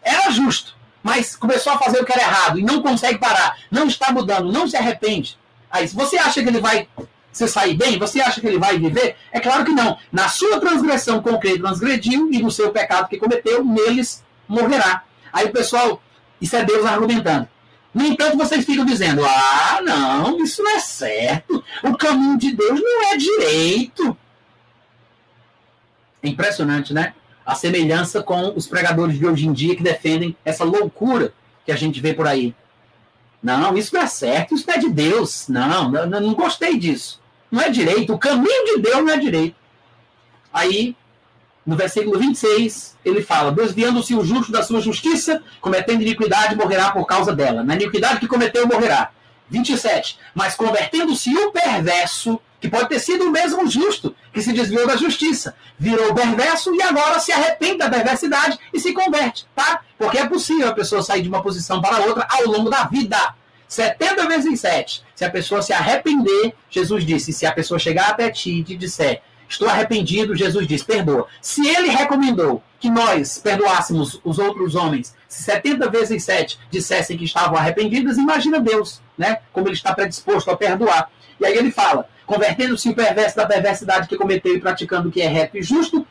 era justo, mas começou a fazer o que era errado e não consegue parar, não está mudando, não se arrepende. Aí, se você acha que ele vai se sair bem, você acha que ele vai viver? É claro que não. Na sua transgressão com que ele transgrediu e no seu pecado que cometeu, neles morrerá. Aí o pessoal, isso é Deus argumentando. No entanto, vocês ficam dizendo: ah, não, isso não é certo. O caminho de Deus não é direito. É impressionante, né? A semelhança com os pregadores de hoje em dia que defendem essa loucura que a gente vê por aí. Não, isso não é certo, isso não é de Deus. Não, não, não gostei disso. Não é direito. O caminho de Deus não é direito. Aí no versículo 26, ele fala: Desviando-se o justo da sua justiça, cometendo iniquidade, morrerá por causa dela. Na iniquidade que cometeu, morrerá. 27. Mas convertendo-se o perverso, que pode ter sido o mesmo justo, que se desviou da justiça, virou perverso e agora se arrepende da perversidade e se converte, tá? Porque é possível a pessoa sair de uma posição para outra ao longo da vida. 70 vezes 7. Se a pessoa se arrepender, Jesus disse: se a pessoa chegar até ti e te disser, estou arrependido, Jesus diz, perdoa. Se ele recomendou que nós perdoássemos os outros homens, se 70 vezes 7 dissessem que estavam arrependidos, imagina Deus, né? Como ele está predisposto a perdoar. E aí ele fala: convertendo-se o perverso da perversidade que cometeu e praticando o que é reto e justo,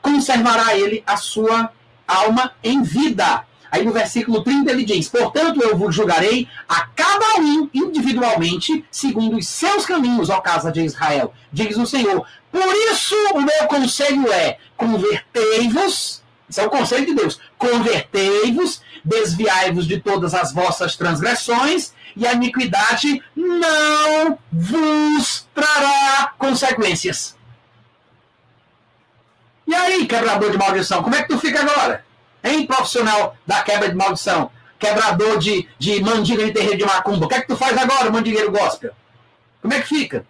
conservará ele a sua alma em vida. Aí no versículo 30 ele diz: Portanto, eu vos julgarei a cada um individualmente, segundo os seus caminhos, ó casa de Israel. Diz o Senhor: por isso, o meu conselho é: convertei-vos. Isso é o conselho de Deus. Convertei-vos, desviai-vos de todas as vossas transgressões, e a iniquidade não vos trará consequências. E aí, quebrador de maldição, como é que tu fica agora? Hein, profissional da quebra de maldição? quebrador de, de mandiga de terreiro de macumba. O que é que tu faz agora, mandigueiro gospel? Como é que fica?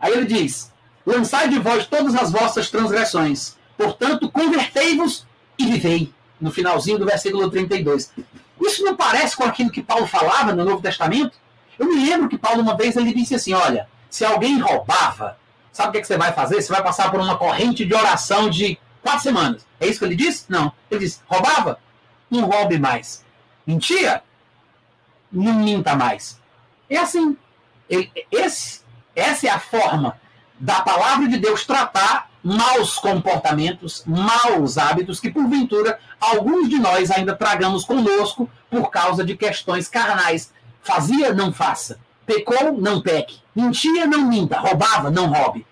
Aí ele diz: Lançai de vós todas as vossas transgressões, portanto, convertei-vos e vivei. No finalzinho do versículo 32. Isso não parece com aquilo que Paulo falava no Novo Testamento? Eu me lembro que Paulo, uma vez, ele disse assim: Olha, se alguém roubava, sabe o que, é que você vai fazer? Você vai passar por uma corrente de oração de quatro semanas. É isso que ele disse? Não. Ele disse: roubava? Não roube mais. Mentia? Não minta mais. É assim. Esse, essa é a forma da palavra de Deus tratar maus comportamentos, maus hábitos que, porventura, alguns de nós ainda tragamos conosco por causa de questões carnais. Fazia, não faça. Pecou, não peque. Mentia, não minta. Roubava, não roube.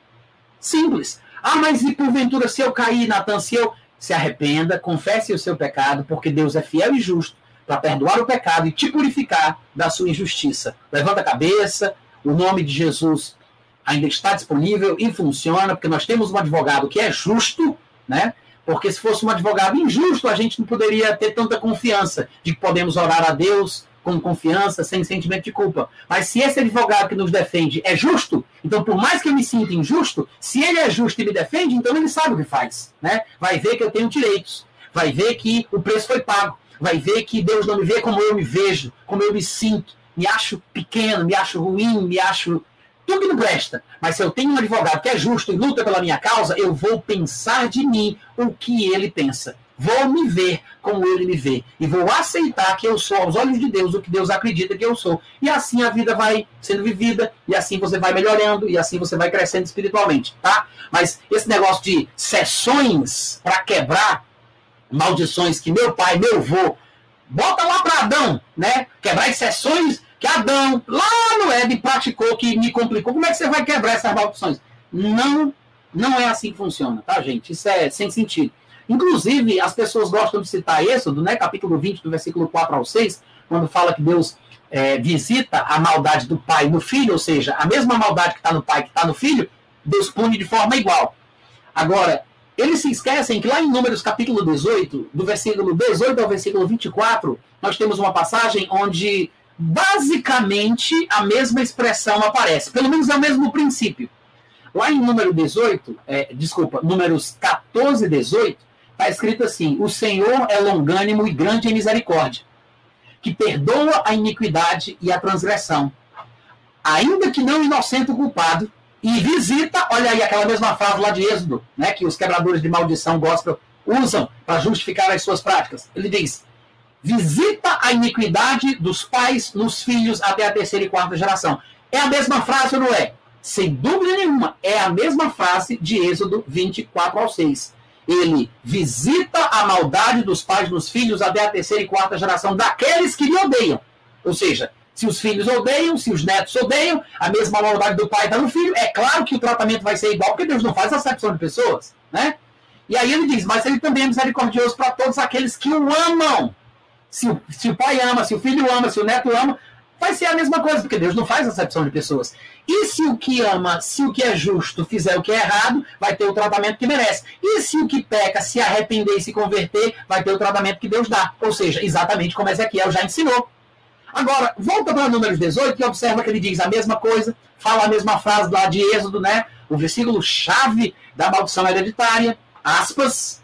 Simples. Ah, mas e porventura se eu cair, Natan, se eu se arrependa, confesse o seu pecado, porque Deus é fiel e justo para perdoar o pecado e te purificar da sua injustiça. Levanta a cabeça, o nome de Jesus ainda está disponível e funciona, porque nós temos um advogado que é justo, né? Porque se fosse um advogado injusto, a gente não poderia ter tanta confiança de que podemos orar a Deus com confiança, sem sentimento de culpa. Mas se esse advogado que nos defende é justo, então por mais que eu me sinta injusto, se ele é justo e me defende, então ele sabe o que faz, né? Vai ver que eu tenho direitos, vai ver que o preço foi pago, vai ver que Deus não me vê como eu me vejo, como eu me sinto, me acho pequeno, me acho ruim, me acho tudo não presta. Mas se eu tenho um advogado que é justo e luta pela minha causa, eu vou pensar de mim o que ele pensa vou me ver como ele me vê e vou aceitar que eu sou aos olhos de Deus o que Deus acredita que eu sou. E assim a vida vai sendo vivida e assim você vai melhorando e assim você vai crescendo espiritualmente, tá? Mas esse negócio de sessões para quebrar maldições que meu pai, meu avô, bota lá para Adão, né? Quebrar sessões que Adão lá no Éden praticou que me complicou. Como é que você vai quebrar essas maldições? Não, não é assim que funciona, tá, gente? Isso é sem sentido. Inclusive, as pessoas gostam de citar Êxodo, né, capítulo 20, do versículo 4 ao 6, quando fala que Deus é, visita a maldade do pai no filho, ou seja, a mesma maldade que está no pai que está no filho, Deus pune de forma igual. Agora, eles se esquecem que lá em Números capítulo 18, do versículo 18 ao versículo 24, nós temos uma passagem onde basicamente a mesma expressão aparece, pelo menos é o mesmo princípio. Lá em número 18, é, desculpa, números 14 e 18, Está escrito assim: O Senhor é longânimo e grande em misericórdia, que perdoa a iniquidade e a transgressão, ainda que não inocente o culpado, e visita, olha aí aquela mesma frase lá de Êxodo, né, que os quebradores de maldição gospel usam para justificar as suas práticas. Ele diz: visita a iniquidade dos pais nos filhos até a terceira e quarta geração. É a mesma frase ou não é? Sem dúvida nenhuma, é a mesma frase de Êxodo 24 ao 6 ele visita a maldade dos pais nos filhos até a terceira e quarta geração daqueles que lhe odeiam. Ou seja, se os filhos odeiam, se os netos odeiam, a mesma maldade do pai está no filho, é claro que o tratamento vai ser igual, porque Deus não faz acepção de pessoas, né? E aí ele diz, mas ele também é misericordioso para todos aqueles que o amam. Se o, se o pai ama, se o filho ama, se o neto ama, vai ser a mesma coisa, porque Deus não faz acepção de pessoas. E se o que ama, se o que é justo fizer o que é errado, vai ter o tratamento que merece. E se o que peca se arrepender e se converter, vai ter o tratamento que Deus dá. Ou seja, exatamente como Ezequiel já ensinou. Agora, volta para Números 18 e observa que ele diz a mesma coisa, fala a mesma frase lá de Êxodo, né? O versículo chave da maldição hereditária, aspas.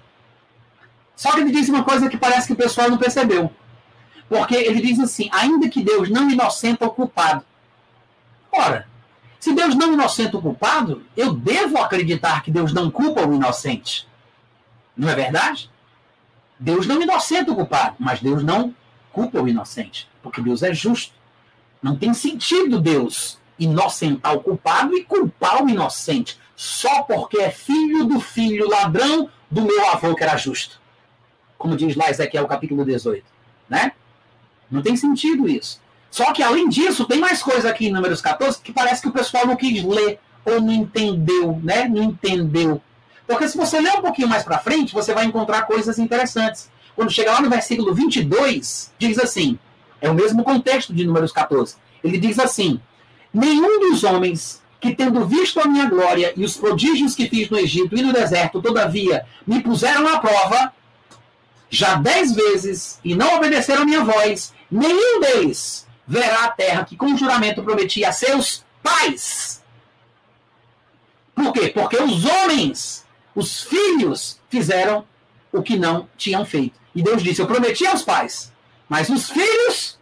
Só que ele diz uma coisa que parece que o pessoal não percebeu. Porque ele diz assim: ainda que Deus não inocenta o culpado. Ora, se Deus não inocenta o culpado, eu devo acreditar que Deus não culpa o inocente. Não é verdade? Deus não inocenta o culpado, mas Deus não culpa o inocente, porque Deus é justo. Não tem sentido Deus inocentar o culpado e culpar o inocente só porque é filho do filho ladrão do meu avô que era justo. Como diz lá Ezequiel capítulo 18, né? Não tem sentido isso. Só que, além disso, tem mais coisa aqui em números 14 que parece que o pessoal não quis ler ou não entendeu, né? Não entendeu. Porque se você ler um pouquinho mais para frente, você vai encontrar coisas interessantes. Quando chega lá no versículo 22, diz assim: é o mesmo contexto de números 14. Ele diz assim: Nenhum dos homens que, tendo visto a minha glória e os prodígios que fiz no Egito e no deserto, todavia me puseram à prova, já dez vezes e não obedeceram minha voz, nenhum deles verá a terra que com juramento prometi a seus pais. Por quê? Porque os homens, os filhos, fizeram o que não tinham feito. E Deus disse: Eu prometi aos pais, mas os filhos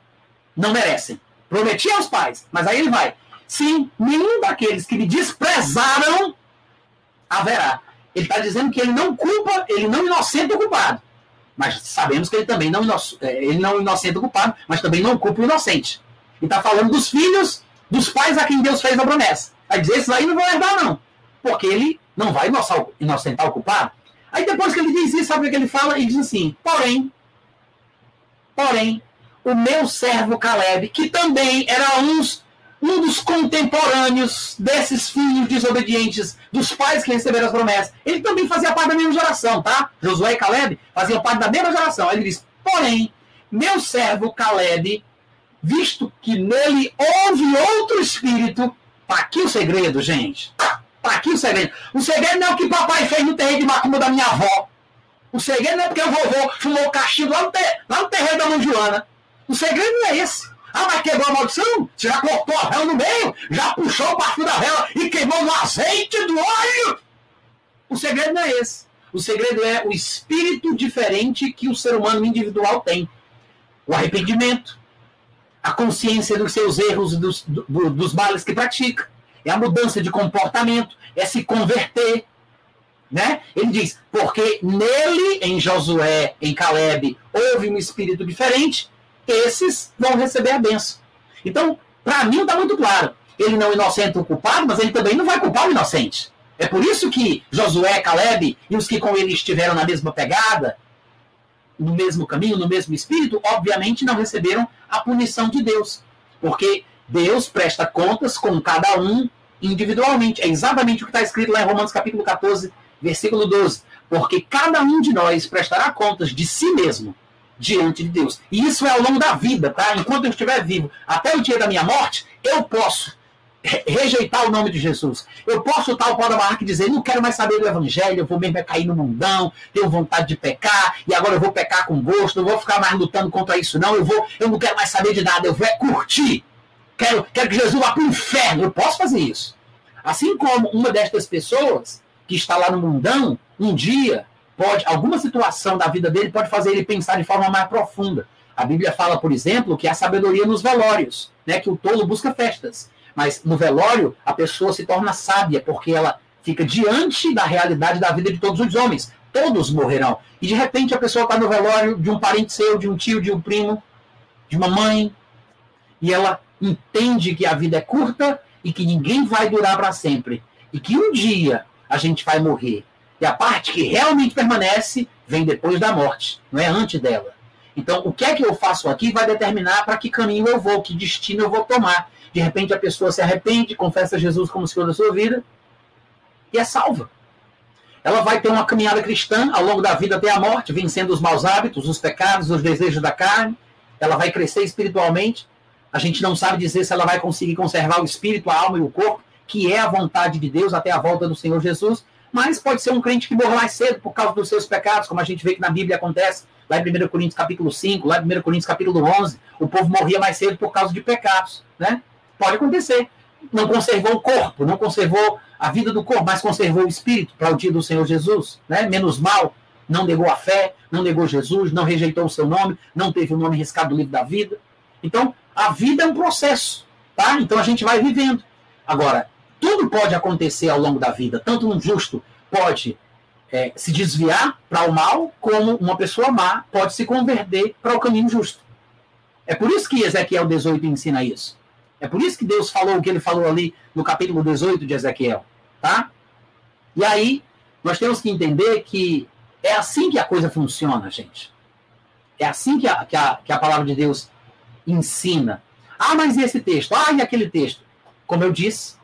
não merecem. Prometi aos pais, mas aí ele vai. Sim, nenhum daqueles que me desprezaram haverá. Ele está dizendo que ele não culpa, ele não inocenta o culpado. Mas sabemos que ele também não, é, ele não inocenta o culpado, mas também não culpa o inocente. E está falando dos filhos dos pais a quem Deus fez a promessa. Vai dizer, esses aí não vão herdar, não. Porque ele não vai inocentar o culpado. Aí depois que ele diz isso, sabe o que ele fala? Ele diz assim, porém, porém, o meu servo Caleb, que também era uns, um dos contemporâneos desses filhos desobedientes, dos pais que receberam as promessas, ele também fazia parte da mesma geração, tá? Josué e Caleb faziam parte da mesma geração. Ele diz, porém, meu servo Caleb, visto que nele houve outro espírito, tá aqui o segredo, gente. Tá aqui o segredo. O segredo não é o que papai fez no terreiro de macumba da minha avó. O segredo não é porque o vovô fumou cachimbo lá no, ter, lá no terreiro da mãe Joana. O segredo não é esse. Ah, mas quebrou a maldição? Você já cortou a vela no meio? Já puxou o partido da vela e queimou no azeite do óleo? O segredo não é esse. O segredo é o espírito diferente que o ser humano individual tem. O arrependimento, a consciência dos seus erros e dos, do, dos males que pratica é a mudança de comportamento, é se converter. Né? Ele diz, porque nele, em Josué, em Caleb, houve um espírito diferente, esses vão receber a benção. Então, para mim está muito claro. Ele não inocenta o culpado, mas ele também não vai culpar o inocente. É por isso que Josué, Caleb e os que com ele estiveram na mesma pegada, no mesmo caminho, no mesmo espírito, obviamente não receberam a punição de Deus. Porque Deus presta contas com cada um individualmente. É exatamente o que está escrito lá em Romanos capítulo 14, versículo 12. Porque cada um de nós prestará contas de si mesmo diante de Deus. E isso é ao longo da vida, tá? Enquanto eu estiver vivo, até o dia da minha morte, eu posso rejeitar o nome de Jesus. Eu posso pau da barraca e dizer, não quero mais saber do evangelho, eu vou mesmo é cair no mundão, tenho vontade de pecar, e agora eu vou pecar com gosto, não vou ficar mais lutando contra isso, não, eu vou, eu não quero mais saber de nada, eu vou é curtir quero, quero que Jesus vá para o inferno. Eu posso fazer isso. Assim como uma destas pessoas que está lá no mundão, um dia, pode, alguma situação da vida dele pode fazer ele pensar de forma mais profunda. A Bíblia fala, por exemplo, que há sabedoria nos velórios, né, que o tolo busca festas. Mas no velório, a pessoa se torna sábia, porque ela fica diante da realidade da vida de todos os homens. Todos morrerão. E de repente a pessoa está no velório de um parente seu, de um tio, de um primo, de uma mãe, e ela entende que a vida é curta e que ninguém vai durar para sempre. E que um dia a gente vai morrer. E a parte que realmente permanece vem depois da morte, não é antes dela. Então, o que é que eu faço aqui vai determinar para que caminho eu vou, que destino eu vou tomar. De repente, a pessoa se arrepende, confessa Jesus como Senhor da sua vida e é salva. Ela vai ter uma caminhada cristã ao longo da vida até a morte, vencendo os maus hábitos, os pecados, os desejos da carne. Ela vai crescer espiritualmente a gente não sabe dizer se ela vai conseguir conservar o espírito, a alma e o corpo, que é a vontade de Deus até a volta do Senhor Jesus. Mas pode ser um crente que morra mais cedo por causa dos seus pecados, como a gente vê que na Bíblia acontece, lá em 1 Coríntios capítulo 5, lá em 1 Coríntios capítulo 11, o povo morria mais cedo por causa de pecados, né? Pode acontecer. Não conservou o corpo, não conservou a vida do corpo, mas conservou o espírito para o dia do Senhor Jesus, né? Menos mal, não negou a fé, não negou Jesus, não rejeitou o seu nome, não teve o nome riscado do livro da vida. Então, a vida é um processo, tá? Então a gente vai vivendo. Agora, tudo pode acontecer ao longo da vida. Tanto um justo pode é, se desviar para o mal, como uma pessoa má pode se converter para o caminho justo. É por isso que Ezequiel 18 ensina isso. É por isso que Deus falou o que ele falou ali no capítulo 18 de Ezequiel. Tá? E aí, nós temos que entender que é assim que a coisa funciona, gente. É assim que a, que a, que a palavra de Deus ensina. Ah, mas esse texto? Ah, e aquele texto? Como eu disse,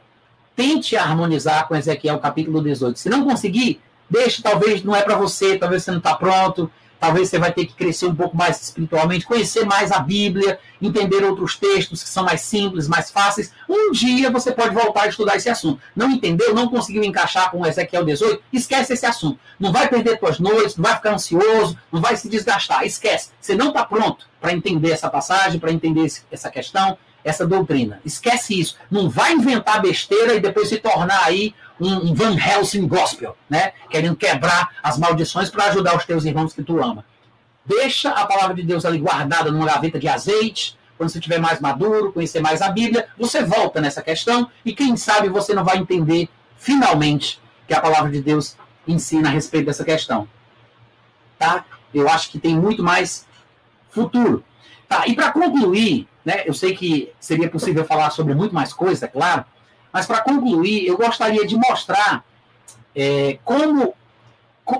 tente harmonizar com Ezequiel capítulo 18. Se não conseguir, deixe, talvez não é para você, talvez você não está pronto. talvez você vai ter que crescer um pouco mais espiritualmente, conhecer mais a Bíblia, entender outros textos que são mais simples, mais fáceis. Um dia você pode voltar a estudar esse assunto. Não entendeu, não conseguiu encaixar com Ezequiel 18, esquece esse assunto. Não vai perder suas noites, não vai ficar ansioso, não vai se desgastar. Esquece. Você não está pronto para entender essa passagem, para entender essa questão, essa doutrina. Esquece isso. Não vai inventar besteira e depois se tornar aí um, Van Helsing gospel, né? Querendo quebrar as maldições para ajudar os teus irmãos que tu ama. Deixa a palavra de Deus ali guardada numa gaveta de azeite. Quando você estiver mais maduro, conhecer mais a Bíblia, você volta nessa questão e quem sabe você não vai entender finalmente que a palavra de Deus ensina a respeito dessa questão. Tá? Eu acho que tem muito mais futuro. Tá, e para concluir, né, eu sei que seria possível falar sobre muito mais coisa, é claro, mas para concluir, eu gostaria de mostrar é, como.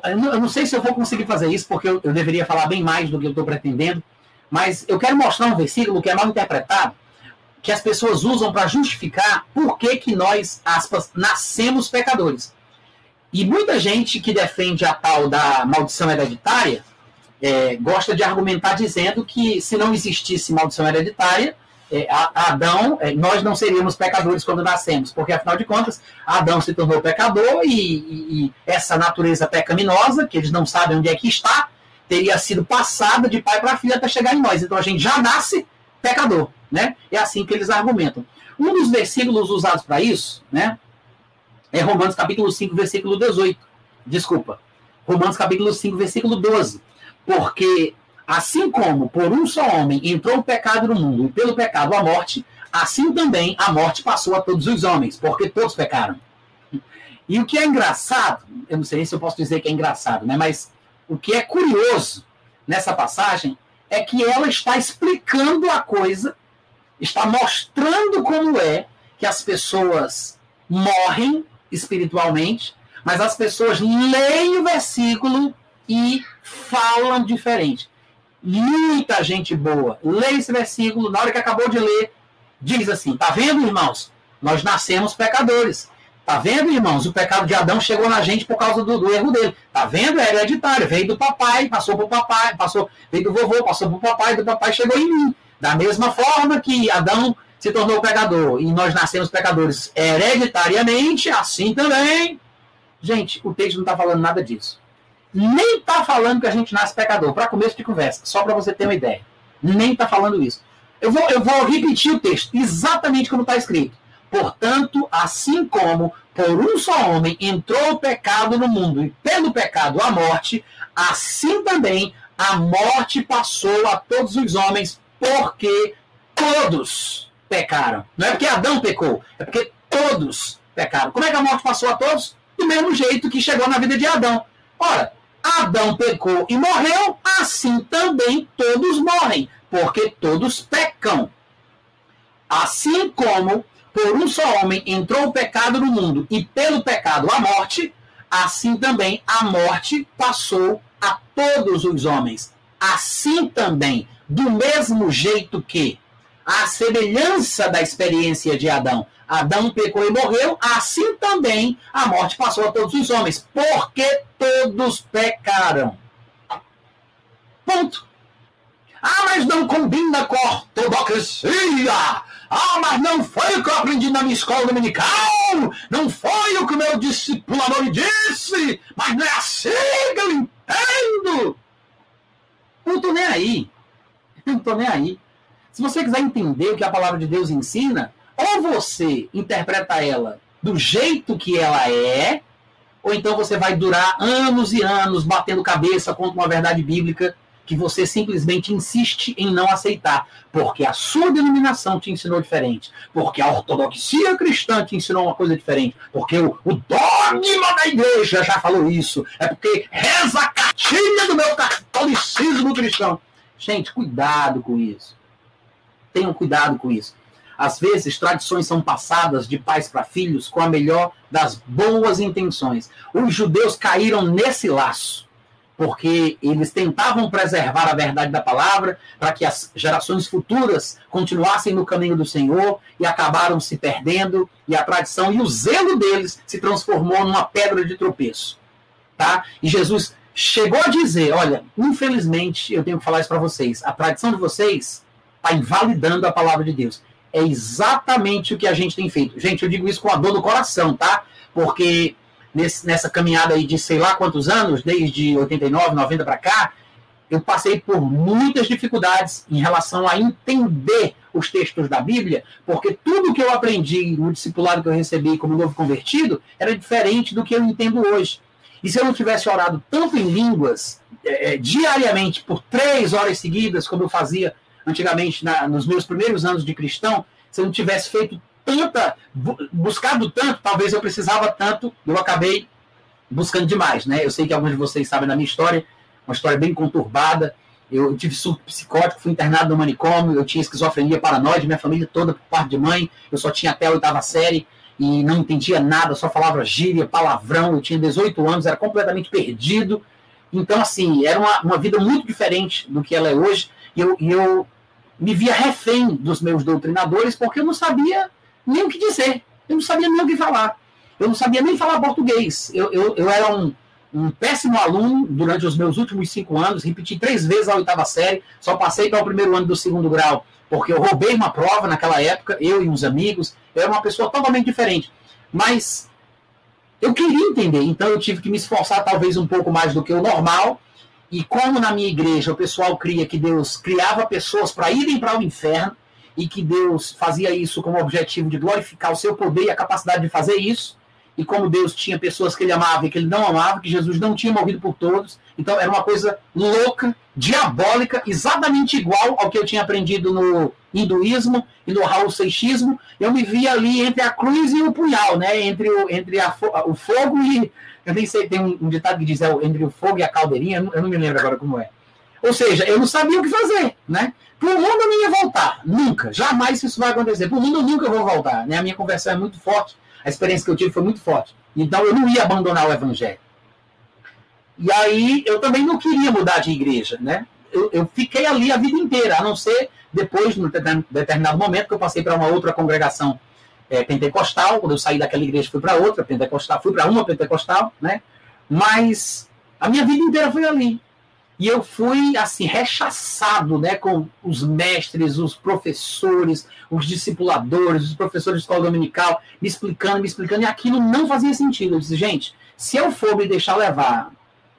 Eu não sei se eu vou conseguir fazer isso, porque eu, eu deveria falar bem mais do que eu estou pretendendo, mas eu quero mostrar um versículo que é mal interpretado, que as pessoas usam para justificar por que, que nós, aspas, nascemos pecadores. E muita gente que defende a tal da maldição hereditária é, gosta de argumentar dizendo que se não existisse maldição hereditária, é, Adão, é, nós não seríamos pecadores quando nascemos, porque afinal de contas, Adão se tornou pecador e, e, e, essa natureza pecaminosa, que eles não sabem onde é que está, teria sido passada de pai para filho até chegar em nós. Então a gente já nasce pecador, né? É assim que eles argumentam. Um dos versículos usados para isso, né, é Romanos capítulo 5, versículo 18. Desculpa. Romanos capítulo 5, versículo 12. Porque Assim como por um só homem entrou o pecado no mundo e pelo pecado a morte, assim também a morte passou a todos os homens, porque todos pecaram. E o que é engraçado, eu não sei se eu posso dizer que é engraçado, né? mas o que é curioso nessa passagem é que ela está explicando a coisa, está mostrando como é que as pessoas morrem espiritualmente, mas as pessoas leem o versículo e falam diferente muita gente boa. Lê esse versículo, na hora que acabou de ler, diz assim: tá vendo, irmãos? Nós nascemos pecadores. Tá vendo, irmãos? O pecado de Adão chegou na gente por causa do, do erro dele. Tá vendo? É hereditário. Veio do papai, passou pro papai, passou, veio do vovô, passou pro papai, do papai chegou em mim. Da mesma forma que Adão se tornou pecador e nós nascemos pecadores hereditariamente, assim também. Gente, o texto não está falando nada disso nem está falando que a gente nasce pecador, para começo de conversa, só para você ter uma ideia. Nem está falando isso. Eu vou, eu vou repetir o texto, exatamente como está escrito. Portanto, assim como por um só homem entrou o pecado no mundo, e pelo pecado a morte, assim também a morte passou a todos os homens, porque todos pecaram. Não é porque Adão pecou, é porque todos pecaram. Como é que a morte passou a todos? Do mesmo jeito que chegou na vida de Adão. Ora, Adão pecou e morreu, assim também todos morrem, porque todos pecam. Assim como por um só homem entrou o pecado no mundo e pelo pecado a morte, assim também a morte passou a todos os homens. Assim também, do mesmo jeito que a semelhança da experiência de Adão, Adão pecou e morreu, assim também a morte passou a todos os homens, porque todos pecaram. Ponto. Ah, mas não combina com a ortodoxia. Ah, mas não foi o que eu aprendi na minha escola dominical. Não foi o que o meu discipulador me disse. Mas não é assim que eu entendo. Eu não estou nem aí. Eu não estou nem aí. Se você quiser entender o que a palavra de Deus ensina, ou você interpreta ela do jeito que ela é, ou então você vai durar anos e anos batendo cabeça contra uma verdade bíblica que você simplesmente insiste em não aceitar, porque a sua denominação te ensinou diferente, porque a ortodoxia cristã te ensinou uma coisa diferente, porque o, o dogma da igreja já falou isso, é porque reza a cartilha do meu catolicismo cristão. Gente, cuidado com isso. Tenham cuidado com isso. Às vezes, tradições são passadas de pais para filhos com a melhor das boas intenções. Os judeus caíram nesse laço, porque eles tentavam preservar a verdade da palavra para que as gerações futuras continuassem no caminho do Senhor e acabaram se perdendo, e a tradição e o zelo deles se transformou numa pedra de tropeço. Tá? E Jesus chegou a dizer: olha, infelizmente, eu tenho que falar isso para vocês, a tradição de vocês está invalidando a palavra de Deus. É exatamente o que a gente tem feito. Gente, eu digo isso com a dor no coração, tá? Porque nesse, nessa caminhada aí de sei lá quantos anos, desde 89, 90 para cá, eu passei por muitas dificuldades em relação a entender os textos da Bíblia, porque tudo que eu aprendi no discipulado que eu recebi como novo convertido era diferente do que eu entendo hoje. E se eu não tivesse orado tanto em línguas é, é diariamente, por três horas seguidas, como eu fazia antigamente na, nos meus primeiros anos de cristão, se eu não tivesse feito tanta, buscado tanto, talvez eu precisava tanto, eu acabei buscando demais, né? Eu sei que alguns de vocês sabem da minha história, uma história bem conturbada. Eu tive surto psicótico, fui internado no manicômio, eu tinha esquizofrenia paranoide, minha família toda por parte de mãe, eu só tinha até a oitava série e não entendia nada, só falava gíria, palavrão, eu tinha 18 anos, era completamente perdido. Então, assim, era uma, uma vida muito diferente do que ela é hoje, e eu, e eu me via refém dos meus doutrinadores, porque eu não sabia nem o que dizer, eu não sabia nem o que falar, eu não sabia nem falar português, eu, eu, eu era um, um péssimo aluno durante os meus últimos cinco anos, repeti três vezes a oitava série, só passei para o primeiro ano do segundo grau, porque eu roubei uma prova naquela época, eu e uns amigos, eu era uma pessoa totalmente diferente. Mas eu queria entender, então eu tive que me esforçar talvez um pouco mais do que o normal, e como na minha igreja o pessoal cria que Deus criava pessoas para irem para o inferno, e que Deus fazia isso como objetivo de glorificar o seu poder e a capacidade de fazer isso, e como Deus tinha pessoas que ele amava e que ele não amava, que Jesus não tinha morrido por todos. Então era uma coisa louca, diabólica, exatamente igual ao que eu tinha aprendido no hinduísmo e no Raul Seixismo. Eu me via ali entre a cruz e o punhal, né? entre, o, entre a, o fogo e. Eu nem sei, tem um, um ditado que diz é, entre o fogo e a caldeirinha, eu não, eu não me lembro agora como é. Ou seja, eu não sabia o que fazer, né? Para o mundo eu não ia voltar, nunca, jamais isso vai acontecer. Para o mundo eu nunca vou voltar, né? A minha conversão é muito forte a experiência que eu tive foi muito forte. Então eu não ia abandonar o evangelho. E aí eu também não queria mudar de igreja, né? Eu, eu fiquei ali a vida inteira, a não ser depois, num determinado momento, que eu passei para uma outra congregação é, pentecostal. Quando eu saí daquela igreja, fui para outra pentecostal, fui para uma pentecostal, né? Mas a minha vida inteira foi ali. E eu fui assim rechaçado, né, com os mestres, os professores, os discipuladores, os professores de escola dominical, me explicando, me explicando, e aquilo não fazia sentido. Eu disse, gente, se eu for me deixar levar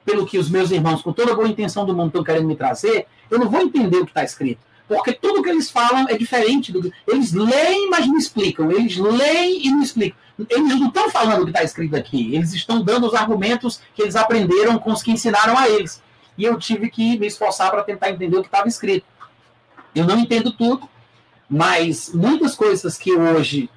pelo que os meus irmãos, com toda a boa intenção do mundo, estão querendo me trazer, eu não vou entender o que está escrito. Porque tudo que eles falam é diferente do que. Eles leem, mas não explicam. Eles leem e não explicam. Eles não estão falando o que está escrito aqui. Eles estão dando os argumentos que eles aprenderam com os que ensinaram a eles e eu tive que me esforçar para tentar entender o que estava escrito. Eu não entendo tudo, mas muitas coisas que hoje,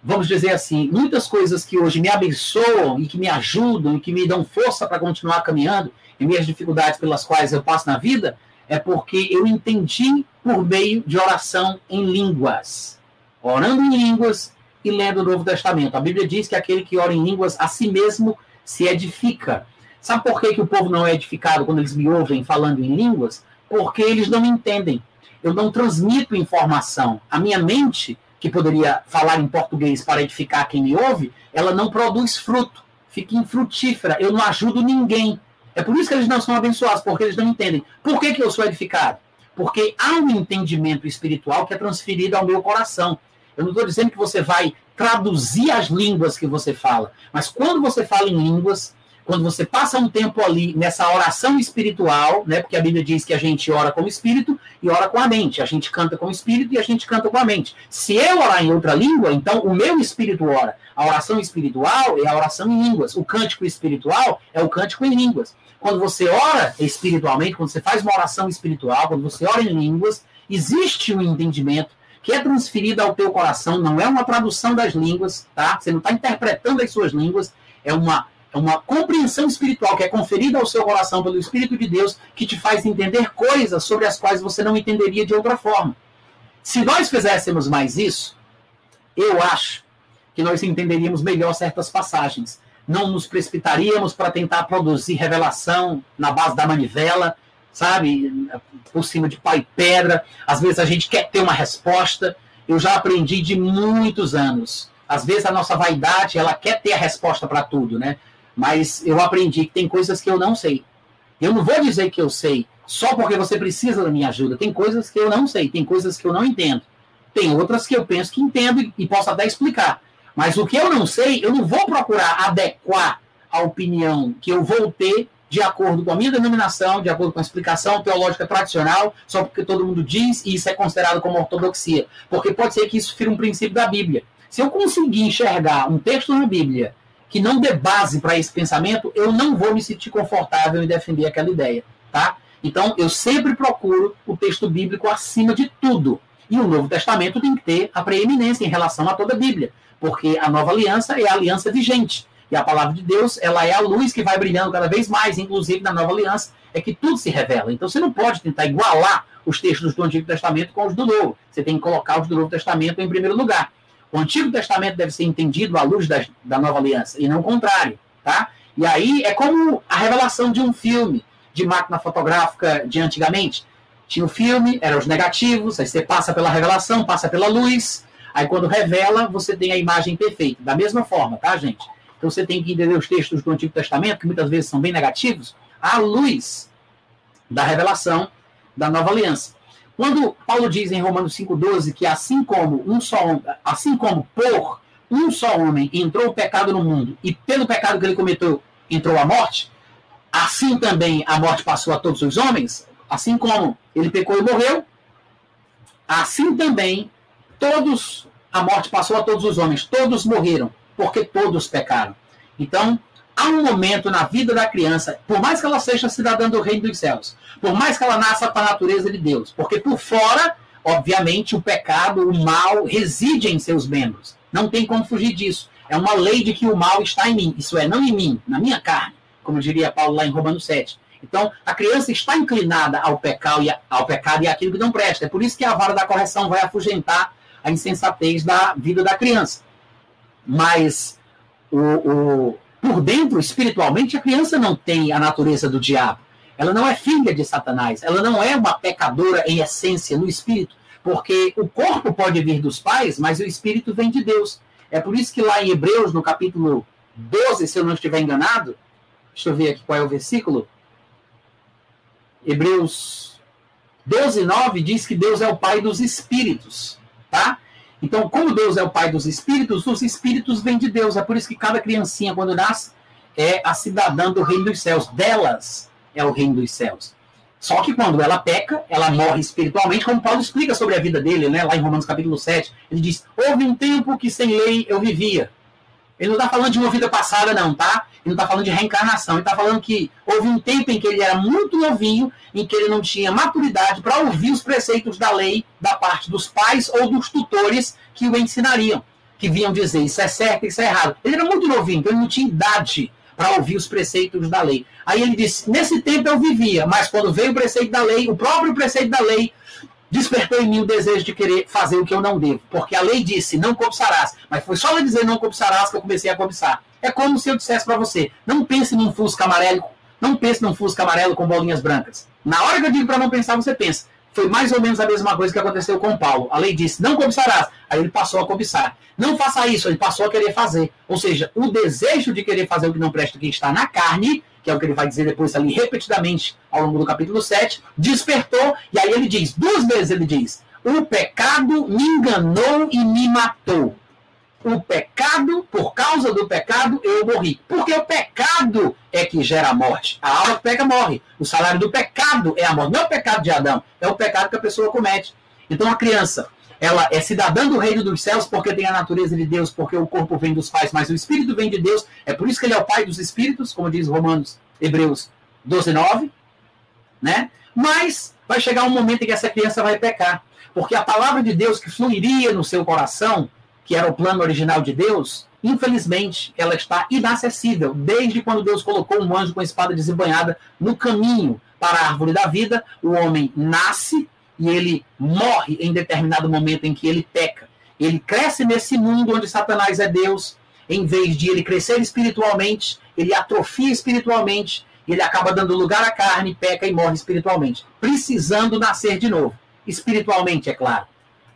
vamos dizer assim, muitas coisas que hoje me abençoam e que me ajudam e que me dão força para continuar caminhando em minhas dificuldades pelas quais eu passo na vida, é porque eu entendi por meio de oração em línguas. Orando em línguas e lendo o Novo Testamento. A Bíblia diz que aquele que ora em línguas a si mesmo se edifica. Sabe por que, que o povo não é edificado quando eles me ouvem falando em línguas? Porque eles não me entendem. Eu não transmito informação. A minha mente, que poderia falar em português para edificar quem me ouve, ela não produz fruto. Fica infrutífera. Eu não ajudo ninguém. É por isso que eles não são abençoados, porque eles não entendem. Por que, que eu sou edificado? Porque há um entendimento espiritual que é transferido ao meu coração. Eu não estou dizendo que você vai traduzir as línguas que você fala, mas quando você fala em línguas, quando você passa um tempo ali nessa oração espiritual, né? Porque a Bíblia diz que a gente ora com o espírito e ora com a mente. A gente canta com o espírito e a gente canta com a mente. Se eu orar em outra língua, então o meu espírito ora. A oração espiritual é a oração em línguas. O cântico espiritual é o cântico em línguas. Quando você ora espiritualmente, quando você faz uma oração espiritual, quando você ora em línguas, existe um entendimento que é transferido ao teu coração, não é uma tradução das línguas, tá? Você não está interpretando as suas línguas, é uma é uma compreensão espiritual que é conferida ao seu coração pelo Espírito de Deus que te faz entender coisas sobre as quais você não entenderia de outra forma. Se nós fizéssemos mais isso, eu acho que nós entenderíamos melhor certas passagens. Não nos precipitaríamos para tentar produzir revelação na base da manivela, sabe? Por cima de pai e pedra. Às vezes a gente quer ter uma resposta. Eu já aprendi de muitos anos. Às vezes a nossa vaidade, ela quer ter a resposta para tudo, né? Mas eu aprendi que tem coisas que eu não sei. Eu não vou dizer que eu sei só porque você precisa da minha ajuda. Tem coisas que eu não sei, tem coisas que eu não entendo. Tem outras que eu penso que entendo e posso até explicar. Mas o que eu não sei, eu não vou procurar adequar a opinião que eu vou ter de acordo com a minha denominação, de acordo com a explicação teológica tradicional, só porque todo mundo diz e isso é considerado como ortodoxia. Porque pode ser que isso fira um princípio da Bíblia. Se eu conseguir enxergar um texto na Bíblia que não dê base para esse pensamento, eu não vou me sentir confortável em defender aquela ideia, tá? Então, eu sempre procuro o texto bíblico acima de tudo. E o Novo Testamento tem que ter a preeminência em relação a toda a Bíblia, porque a nova aliança é a aliança vigente. E a palavra de Deus, ela é a luz que vai brilhando cada vez mais, inclusive na nova aliança, é que tudo se revela. Então você não pode tentar igualar os textos do Antigo Testamento com os do Novo. Você tem que colocar os do Novo Testamento em primeiro lugar. O Antigo Testamento deve ser entendido à luz da, da nova aliança, e não o contrário. Tá? E aí é como a revelação de um filme de máquina fotográfica de antigamente. Tinha o filme, eram os negativos, aí você passa pela revelação, passa pela luz, aí quando revela, você tem a imagem perfeita. Da mesma forma, tá, gente? Então você tem que entender os textos do Antigo Testamento, que muitas vezes são bem negativos, à luz da revelação da nova aliança. Quando Paulo diz em Romanos 5,12 que assim como um só assim como por um só homem entrou o pecado no mundo, e pelo pecado que ele cometeu entrou a morte, assim também a morte passou a todos os homens, assim como ele pecou e morreu, assim também todos a morte passou a todos os homens, todos morreram porque todos pecaram. Então, há um momento na vida da criança, por mais que ela seja cidadã do reino dos céus, por mais que ela nasça com a natureza de Deus, porque por fora, obviamente, o pecado, o mal reside em seus membros. Não tem como fugir disso. É uma lei de que o mal está em mim. Isso é, não em mim, na minha carne, como diria Paulo lá em Romanos 7. Então, a criança está inclinada ao pecado e ao pecado e àquilo que não presta. É por isso que a vara da correção vai afugentar a insensatez da vida da criança mas o, o, por dentro, espiritualmente, a criança não tem a natureza do diabo. Ela não é filha de Satanás. Ela não é uma pecadora em essência, no espírito. Porque o corpo pode vir dos pais, mas o espírito vem de Deus. É por isso que lá em Hebreus, no capítulo 12, se eu não estiver enganado, deixa eu ver aqui qual é o versículo. Hebreus 12, 9 diz que Deus é o pai dos espíritos. Tá? Então, como Deus é o pai dos espíritos, os espíritos vêm de Deus. É por isso que cada criancinha, quando nasce, é a cidadã do reino dos céus. Delas é o reino dos céus. Só que quando ela peca, ela morre espiritualmente, como Paulo explica sobre a vida dele, né, lá em Romanos capítulo 7. Ele diz: Houve um tempo que sem lei eu vivia. Ele não está falando de uma vida passada, não, tá? Ele não está falando de reencarnação. Ele está falando que houve um tempo em que ele era muito novinho, em que ele não tinha maturidade para ouvir os preceitos da lei da parte dos pais ou dos tutores que o ensinariam, que vinham dizer isso é certo, isso é errado. Ele era muito novinho, então ele não tinha idade para ouvir os preceitos da lei. Aí ele disse: nesse tempo eu vivia, mas quando veio o preceito da lei, o próprio preceito da lei despertou em mim o desejo de querer fazer o que eu não devo. Porque a lei disse, não cobiçarás. Mas foi só ela dizer não cobiçarás que eu comecei a cobiçar. É como se eu dissesse para você, não pense num Fusca amarelo, não pense num Fusca amarelo com bolinhas brancas. Na hora que eu digo para não pensar, você pensa. Foi mais ou menos a mesma coisa que aconteceu com Paulo. A lei disse, não cobiçarás. Aí ele passou a cobiçar. Não faça isso, ele passou a querer fazer. Ou seja, o desejo de querer fazer o que não presta, que está na carne, que é o que ele vai dizer depois ali repetidamente ao longo do capítulo 7, despertou, e aí ele diz, duas vezes ele diz, o pecado me enganou e me matou. O pecado, por causa do pecado, eu morri. Porque o pecado é que gera a morte. A alma que peca morre. O salário do pecado é a morte. Não é o pecado de Adão, é o pecado que a pessoa comete. Então a criança, ela é cidadã do reino dos céus porque tem a natureza de Deus, porque o corpo vem dos pais, mas o espírito vem de Deus. É por isso que ele é o pai dos espíritos, como diz Romanos, Hebreus 12, 9. Né? Mas vai chegar um momento em que essa criança vai pecar. Porque a palavra de Deus que fluiria no seu coração, que era o plano original de Deus, infelizmente ela está inacessível. Desde quando Deus colocou um anjo com a espada desembanhada no caminho para a árvore da vida, o homem nasce e ele morre em determinado momento em que ele peca. Ele cresce nesse mundo onde Satanás é Deus, em vez de ele crescer espiritualmente, ele atrofia espiritualmente, ele acaba dando lugar à carne, peca e morre espiritualmente, precisando nascer de novo. Espiritualmente, é claro.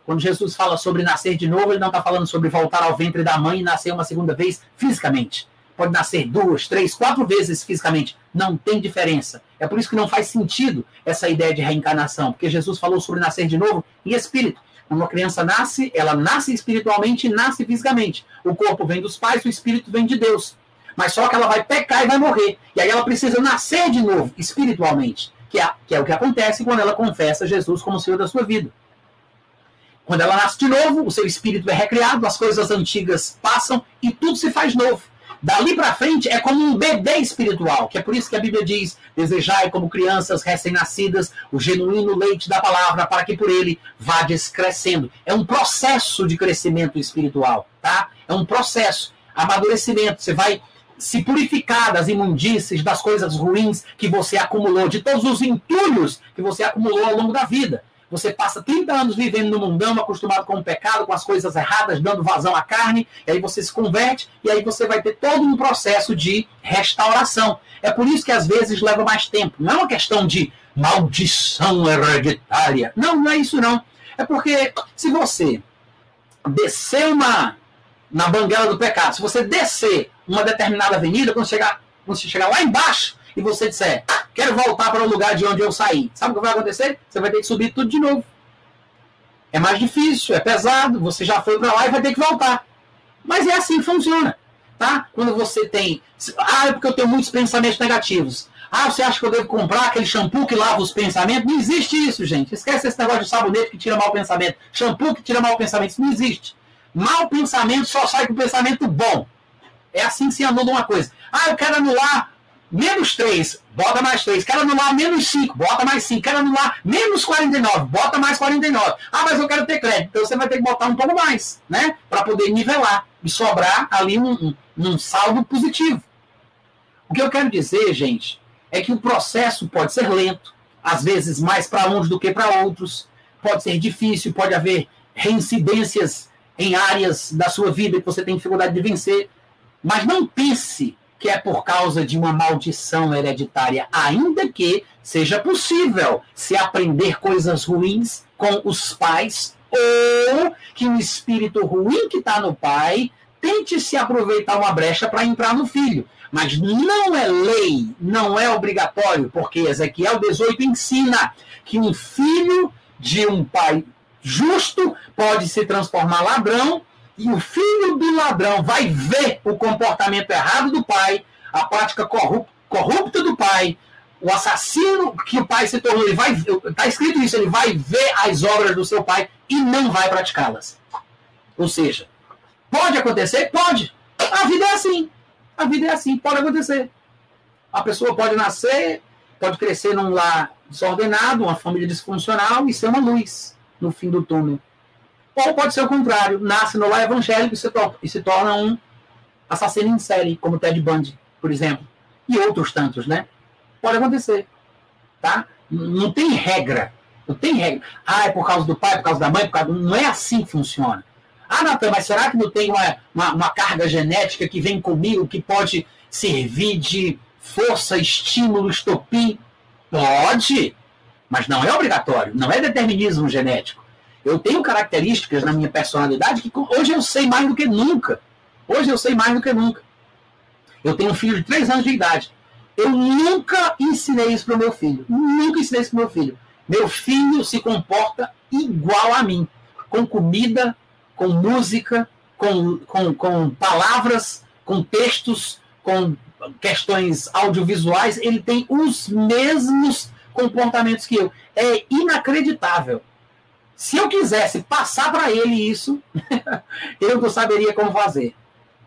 Quando Jesus fala sobre nascer de novo, ele não está falando sobre voltar ao ventre da mãe e nascer uma segunda vez fisicamente. pode nascer duas, três, quatro vezes fisicamente. Não tem diferença. É por isso que não faz sentido essa ideia de reencarnação, porque Jesus falou sobre nascer de novo em espírito. Uma criança nasce, ela nasce espiritualmente e nasce fisicamente. O corpo vem dos pais, o espírito vem de Deus. Mas só que ela vai pecar e vai morrer. E aí ela precisa nascer de novo, espiritualmente. Que é, que é o que acontece quando ela confessa Jesus como Senhor da sua vida. Quando ela nasce de novo, o seu espírito é recriado, as coisas antigas passam e tudo se faz novo. Dali para frente é como um bebê espiritual, que é por isso que a Bíblia diz: desejai como crianças recém-nascidas o genuíno leite da palavra, para que por ele vá descrescendo. É um processo de crescimento espiritual, tá? É um processo, amadurecimento. Você vai se purificar das imundícies, das coisas ruins que você acumulou, de todos os entulhos que você acumulou ao longo da vida. Você passa 30 anos vivendo no mundão, acostumado com o pecado, com as coisas erradas, dando vazão à carne, e aí você se converte, e aí você vai ter todo um processo de restauração. É por isso que às vezes leva mais tempo. Não é uma questão de maldição hereditária. Não, não é isso não. É porque se você descer uma na banguela do pecado, se você descer uma determinada avenida, quando chegar, quando você chegar lá embaixo, e você disser, quero voltar para o lugar de onde eu saí, sabe o que vai acontecer? Você vai ter que subir tudo de novo. É mais difícil, é pesado, você já foi para lá e vai ter que voltar. Mas é assim que funciona. Tá? Quando você tem. Ah, é porque eu tenho muitos pensamentos negativos. Ah, você acha que eu devo comprar aquele shampoo que lava os pensamentos? Não existe isso, gente. Esquece esse negócio de sabonete que tira mau pensamento. Shampoo que tira mau pensamento. Isso não existe. Mau pensamento só sai com pensamento bom. É assim que se anula uma coisa. Ah, eu quero anular menos 3, bota mais 3. Quero anular menos 5, bota mais 5. Quero anular menos 49, bota mais 49. Ah, mas eu quero ter crédito. Então você vai ter que botar um pouco mais, né? Para poder nivelar e sobrar ali um, um, um saldo positivo. O que eu quero dizer, gente, é que o processo pode ser lento, às vezes mais para uns do que para outros, pode ser difícil, pode haver reincidências em áreas da sua vida que você tem dificuldade de vencer, mas não pense que é por causa de uma maldição hereditária, ainda que seja possível se aprender coisas ruins com os pais, ou que um espírito ruim que está no pai tente se aproveitar uma brecha para entrar no filho. Mas não é lei, não é obrigatório, porque Ezequiel 18 ensina que um filho de um pai justo pode se transformar ladrão e o filho do ladrão vai ver o comportamento errado do pai, a prática corrupta do pai, o assassino que o pai se tornou, ele vai, está escrito isso, ele vai ver as obras do seu pai e não vai praticá-las. Ou seja, pode acontecer? Pode. A vida é assim. A vida é assim, pode acontecer. A pessoa pode nascer, pode crescer num lar desordenado, uma família disfuncional e ser uma luz no fim do túnel. Ou pode ser o contrário, nasce no lar evangélico e se, e se torna um assassino em série, como Ted Bundy, por exemplo. E outros tantos, né? Pode acontecer. Tá? Não tem regra. Não tem regra. Ah, é por causa do pai, por causa da mãe, por causa... não é assim que funciona. Ah, Natan, mas será que não tem uma, uma, uma carga genética que vem comigo que pode servir de força, estímulo, estopim? Pode, mas não é obrigatório, não é determinismo genético. Eu tenho características na minha personalidade que hoje eu sei mais do que nunca. Hoje eu sei mais do que nunca. Eu tenho um filho de 3 anos de idade. Eu nunca ensinei isso para o meu filho. Nunca ensinei isso para meu filho. Meu filho se comporta igual a mim. Com comida, com música, com, com, com palavras, com textos, com questões audiovisuais. Ele tem os mesmos comportamentos que eu. É inacreditável. Se eu quisesse passar para ele isso, eu não saberia como fazer.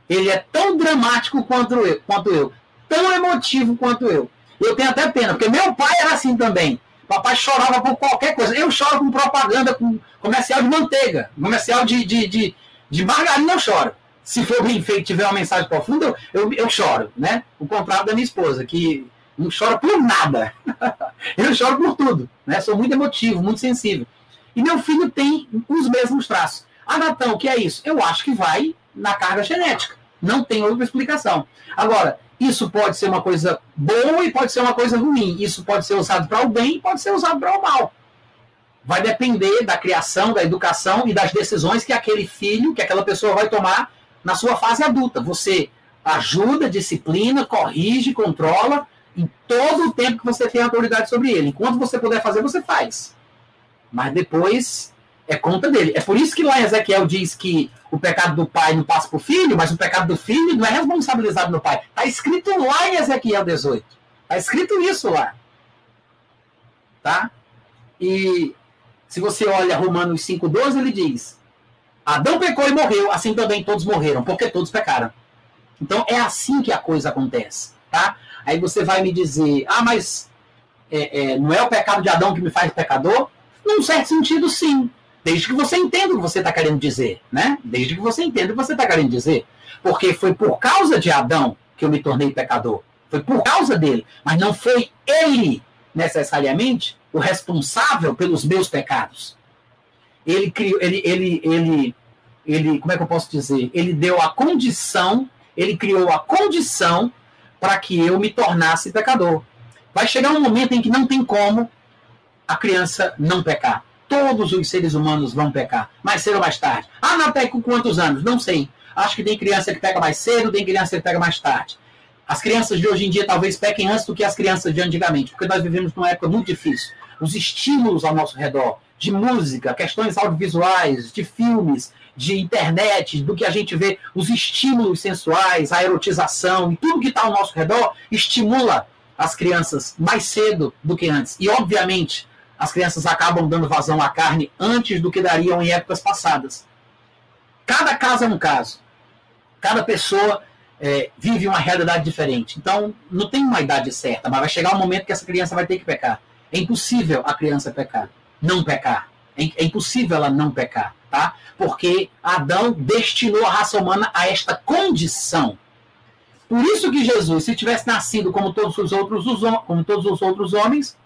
Ele é tão dramático quanto eu, quanto eu, tão emotivo quanto eu. Eu tenho até pena, porque meu pai era assim também. Papai chorava por qualquer coisa. Eu choro com propaganda, com comercial de manteiga, comercial de, de, de, de margarina, eu choro. Se for bem feito, tiver uma mensagem profunda, eu, eu choro, né? O contrário da minha esposa, que não chora por nada. eu choro por tudo, né? Sou muito emotivo, muito sensível. E meu filho tem os mesmos traços. Ah, Natão, o que é isso? Eu acho que vai na carga genética. Não tem outra explicação. Agora, isso pode ser uma coisa boa e pode ser uma coisa ruim. Isso pode ser usado para o bem e pode ser usado para o mal. Vai depender da criação, da educação e das decisões que aquele filho, que aquela pessoa vai tomar na sua fase adulta. Você ajuda, disciplina, corrige, controla em todo o tempo que você tem autoridade sobre ele. Enquanto você puder fazer, você faz. Mas depois é conta dele. É por isso que lá em Ezequiel diz que o pecado do pai não passa para o filho, mas o pecado do filho não é responsabilizado no pai. Está escrito lá em Ezequiel 18. Está escrito isso lá. Tá? E se você olha Romanos 5,12, ele diz: Adão pecou e morreu, assim também todos morreram, porque todos pecaram. Então é assim que a coisa acontece. Tá? Aí você vai me dizer: Ah, mas é, é, não é o pecado de Adão que me faz pecador? Num certo sentido, sim. Desde que você entenda o que você está querendo dizer, né? Desde que você entenda o que você está querendo dizer. Porque foi por causa de Adão que eu me tornei pecador. Foi por causa dele. Mas não foi ele, necessariamente, o responsável pelos meus pecados. Ele criou, ele, ele, ele, ele, como é que eu posso dizer? Ele deu a condição, ele criou a condição para que eu me tornasse pecador. Vai chegar um momento em que não tem como a criança não pecar. Todos os seres humanos vão pecar, mais cedo ou mais tarde. Ah, não peca com quantos anos? Não sei. Acho que tem criança que pega mais cedo, tem criança que pega mais tarde. As crianças de hoje em dia talvez pequem antes do que as crianças de antigamente, porque nós vivemos numa época muito difícil. Os estímulos ao nosso redor, de música, questões audiovisuais, de filmes, de internet, do que a gente vê, os estímulos sensuais, a erotização e tudo que está ao nosso redor estimula as crianças mais cedo do que antes. E, obviamente, as crianças acabam dando vazão à carne antes do que dariam em épocas passadas. Cada caso é um caso. Cada pessoa é, vive uma realidade diferente. Então, não tem uma idade certa, mas vai chegar um momento que essa criança vai ter que pecar. É impossível a criança pecar, não pecar. É, é impossível ela não pecar, tá? Porque Adão destinou a raça humana a esta condição. Por isso que Jesus, se tivesse nascido como todos os outros, como todos os outros homens,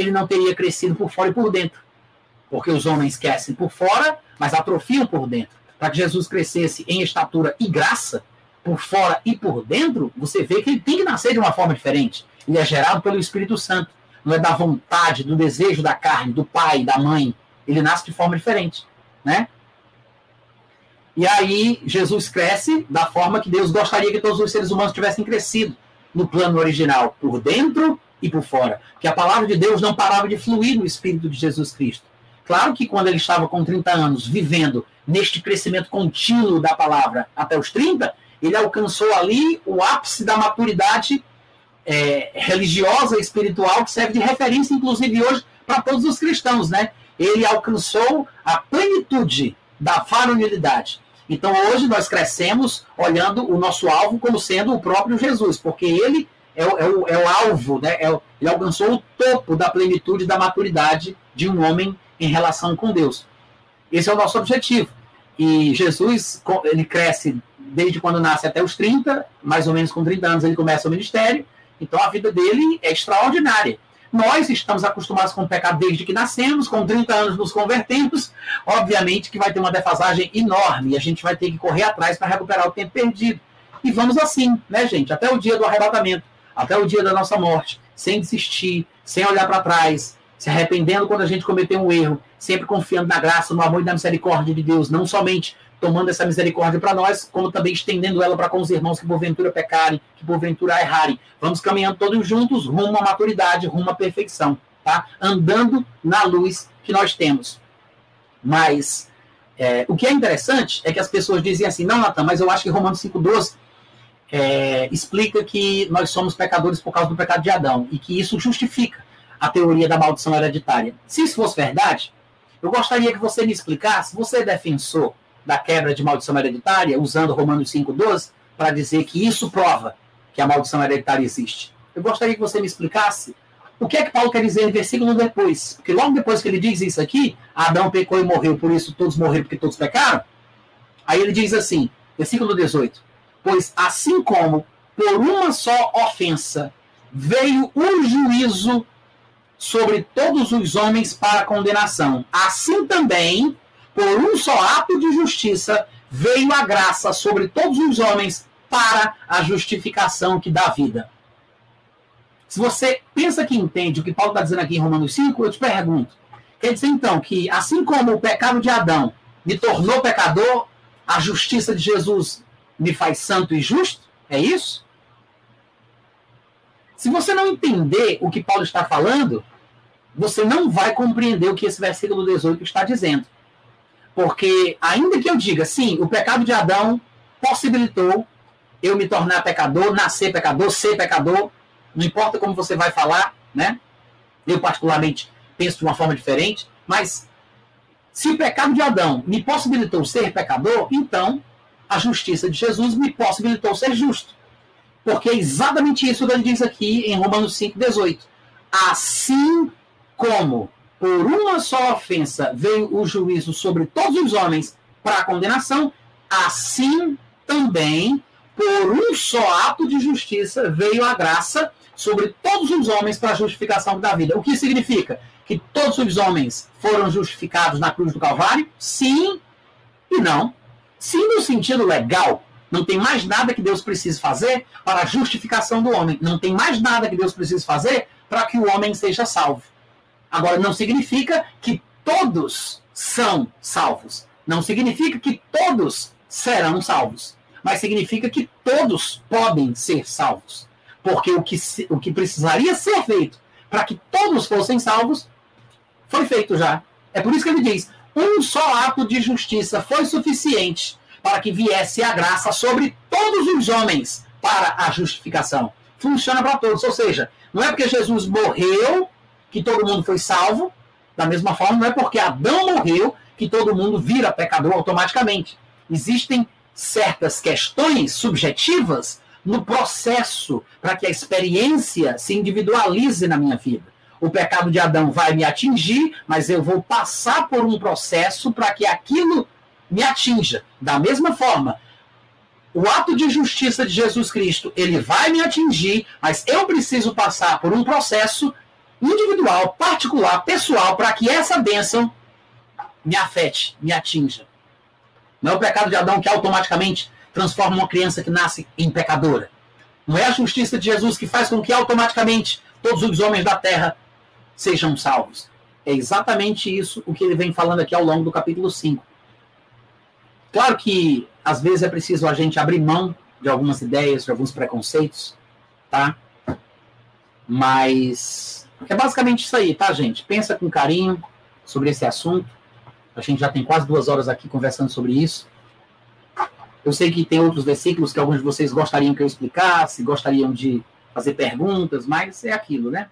ele não teria crescido por fora e por dentro. Porque os homens crescem por fora, mas atrofiam por dentro. Para que Jesus crescesse em estatura e graça, por fora e por dentro, você vê que ele tem que nascer de uma forma diferente. Ele é gerado pelo Espírito Santo. Não é da vontade, do desejo da carne, do pai, da mãe. Ele nasce de forma diferente. Né? E aí Jesus cresce da forma que Deus gostaria que todos os seres humanos tivessem crescido no plano original, por dentro e por fora. Que a palavra de Deus não parava de fluir no Espírito de Jesus Cristo. Claro que quando ele estava com 30 anos, vivendo neste crescimento contínuo da palavra até os 30, ele alcançou ali o ápice da maturidade é, religiosa e espiritual, que serve de referência, inclusive hoje, para todos os cristãos. Né? Ele alcançou a plenitude da varonilidade. Então hoje nós crescemos olhando o nosso alvo como sendo o próprio Jesus, porque ele é o, é o, é o alvo, né? É ele alcançou o topo da plenitude da maturidade de um homem em relação com Deus. Esse é o nosso objetivo. E Jesus, ele cresce desde quando nasce até os 30, mais ou menos com 30 anos ele começa o ministério, então a vida dele é extraordinária. Nós estamos acostumados com o pecado desde que nascemos, com 30 anos nos convertemos, obviamente que vai ter uma defasagem enorme e a gente vai ter que correr atrás para recuperar o tempo perdido. E vamos assim, né, gente, até o dia do arrebatamento até o dia da nossa morte, sem desistir, sem olhar para trás, se arrependendo quando a gente cometeu um erro, sempre confiando na graça, no amor e na misericórdia de Deus, não somente tomando essa misericórdia para nós, como também estendendo ela para com os irmãos que porventura pecarem, que porventura errarem. Vamos caminhando todos juntos rumo à maturidade, rumo à perfeição, tá? Andando na luz que nós temos. Mas é, o que é interessante é que as pessoas dizem assim, não, Natan, mas eu acho que Romanos 5,12 é, explica que nós somos pecadores por causa do pecado de Adão e que isso justifica a teoria da maldição hereditária. Se isso fosse verdade, eu gostaria que você me explicasse, você é defensor da quebra de maldição hereditária, usando Romanos 5,12, para dizer que isso prova que a maldição hereditária existe. Eu gostaria que você me explicasse o que é que Paulo quer dizer no versículo depois. Porque logo depois que ele diz isso aqui, Adão pecou e morreu, por isso todos morreram porque todos pecaram. Aí ele diz assim, versículo 18: Pois assim como por uma só ofensa veio o juízo sobre todos os homens para condenação, assim também, por um só ato de justiça, veio a graça sobre todos os homens para a justificação que dá vida. Se você pensa que entende o que Paulo está dizendo aqui em Romanos 5, eu te pergunto. Quer dizer então que, assim como o pecado de Adão me tornou pecador, a justiça de Jesus me faz santo e justo? É isso? Se você não entender o que Paulo está falando, você não vai compreender o que esse versículo 18 está dizendo. Porque, ainda que eu diga, sim, o pecado de Adão possibilitou eu me tornar pecador, nascer pecador, ser pecador, não importa como você vai falar, né? Eu, particularmente, penso de uma forma diferente, mas se o pecado de Adão me possibilitou ser pecador, então a justiça de Jesus me possibilitou ser justo. Porque é exatamente isso que ele diz aqui em Romanos 5,18. Assim como por uma só ofensa veio o juízo sobre todos os homens para a condenação, assim também por um só ato de justiça veio a graça sobre todos os homens para a justificação da vida. O que significa? Que todos os homens foram justificados na cruz do Calvário? Sim e não. Sim, no sentido legal, não tem mais nada que Deus precise fazer para a justificação do homem. Não tem mais nada que Deus precise fazer para que o homem seja salvo. Agora, não significa que todos são salvos. Não significa que todos serão salvos. Mas significa que todos podem ser salvos. Porque o que, o que precisaria ser feito para que todos fossem salvos foi feito já. É por isso que ele diz: um só ato de justiça foi suficiente para que viesse a graça sobre todos os homens para a justificação. Funciona para todos. Ou seja, não é porque Jesus morreu que todo mundo foi salvo, da mesma forma, não é porque Adão morreu que todo mundo vira pecador automaticamente. Existem certas questões subjetivas no processo para que a experiência se individualize na minha vida. O pecado de Adão vai me atingir, mas eu vou passar por um processo para que aquilo me atinja. Da mesma forma, o ato de justiça de Jesus Cristo, ele vai me atingir, mas eu preciso passar por um processo individual, particular, pessoal, para que essa bênção me afete, me atinja. Não é o pecado de Adão que automaticamente transforma uma criança que nasce em pecadora. Não é a justiça de Jesus que faz com que automaticamente todos os homens da terra sejam salvos. É exatamente isso o que ele vem falando aqui ao longo do capítulo 5. Claro que às vezes é preciso a gente abrir mão de algumas ideias, de alguns preconceitos, tá? Mas é basicamente isso aí, tá, gente? Pensa com carinho sobre esse assunto. A gente já tem quase duas horas aqui conversando sobre isso. Eu sei que tem outros versículos que alguns de vocês gostariam que eu explicasse, gostariam de fazer perguntas, mas é aquilo, né?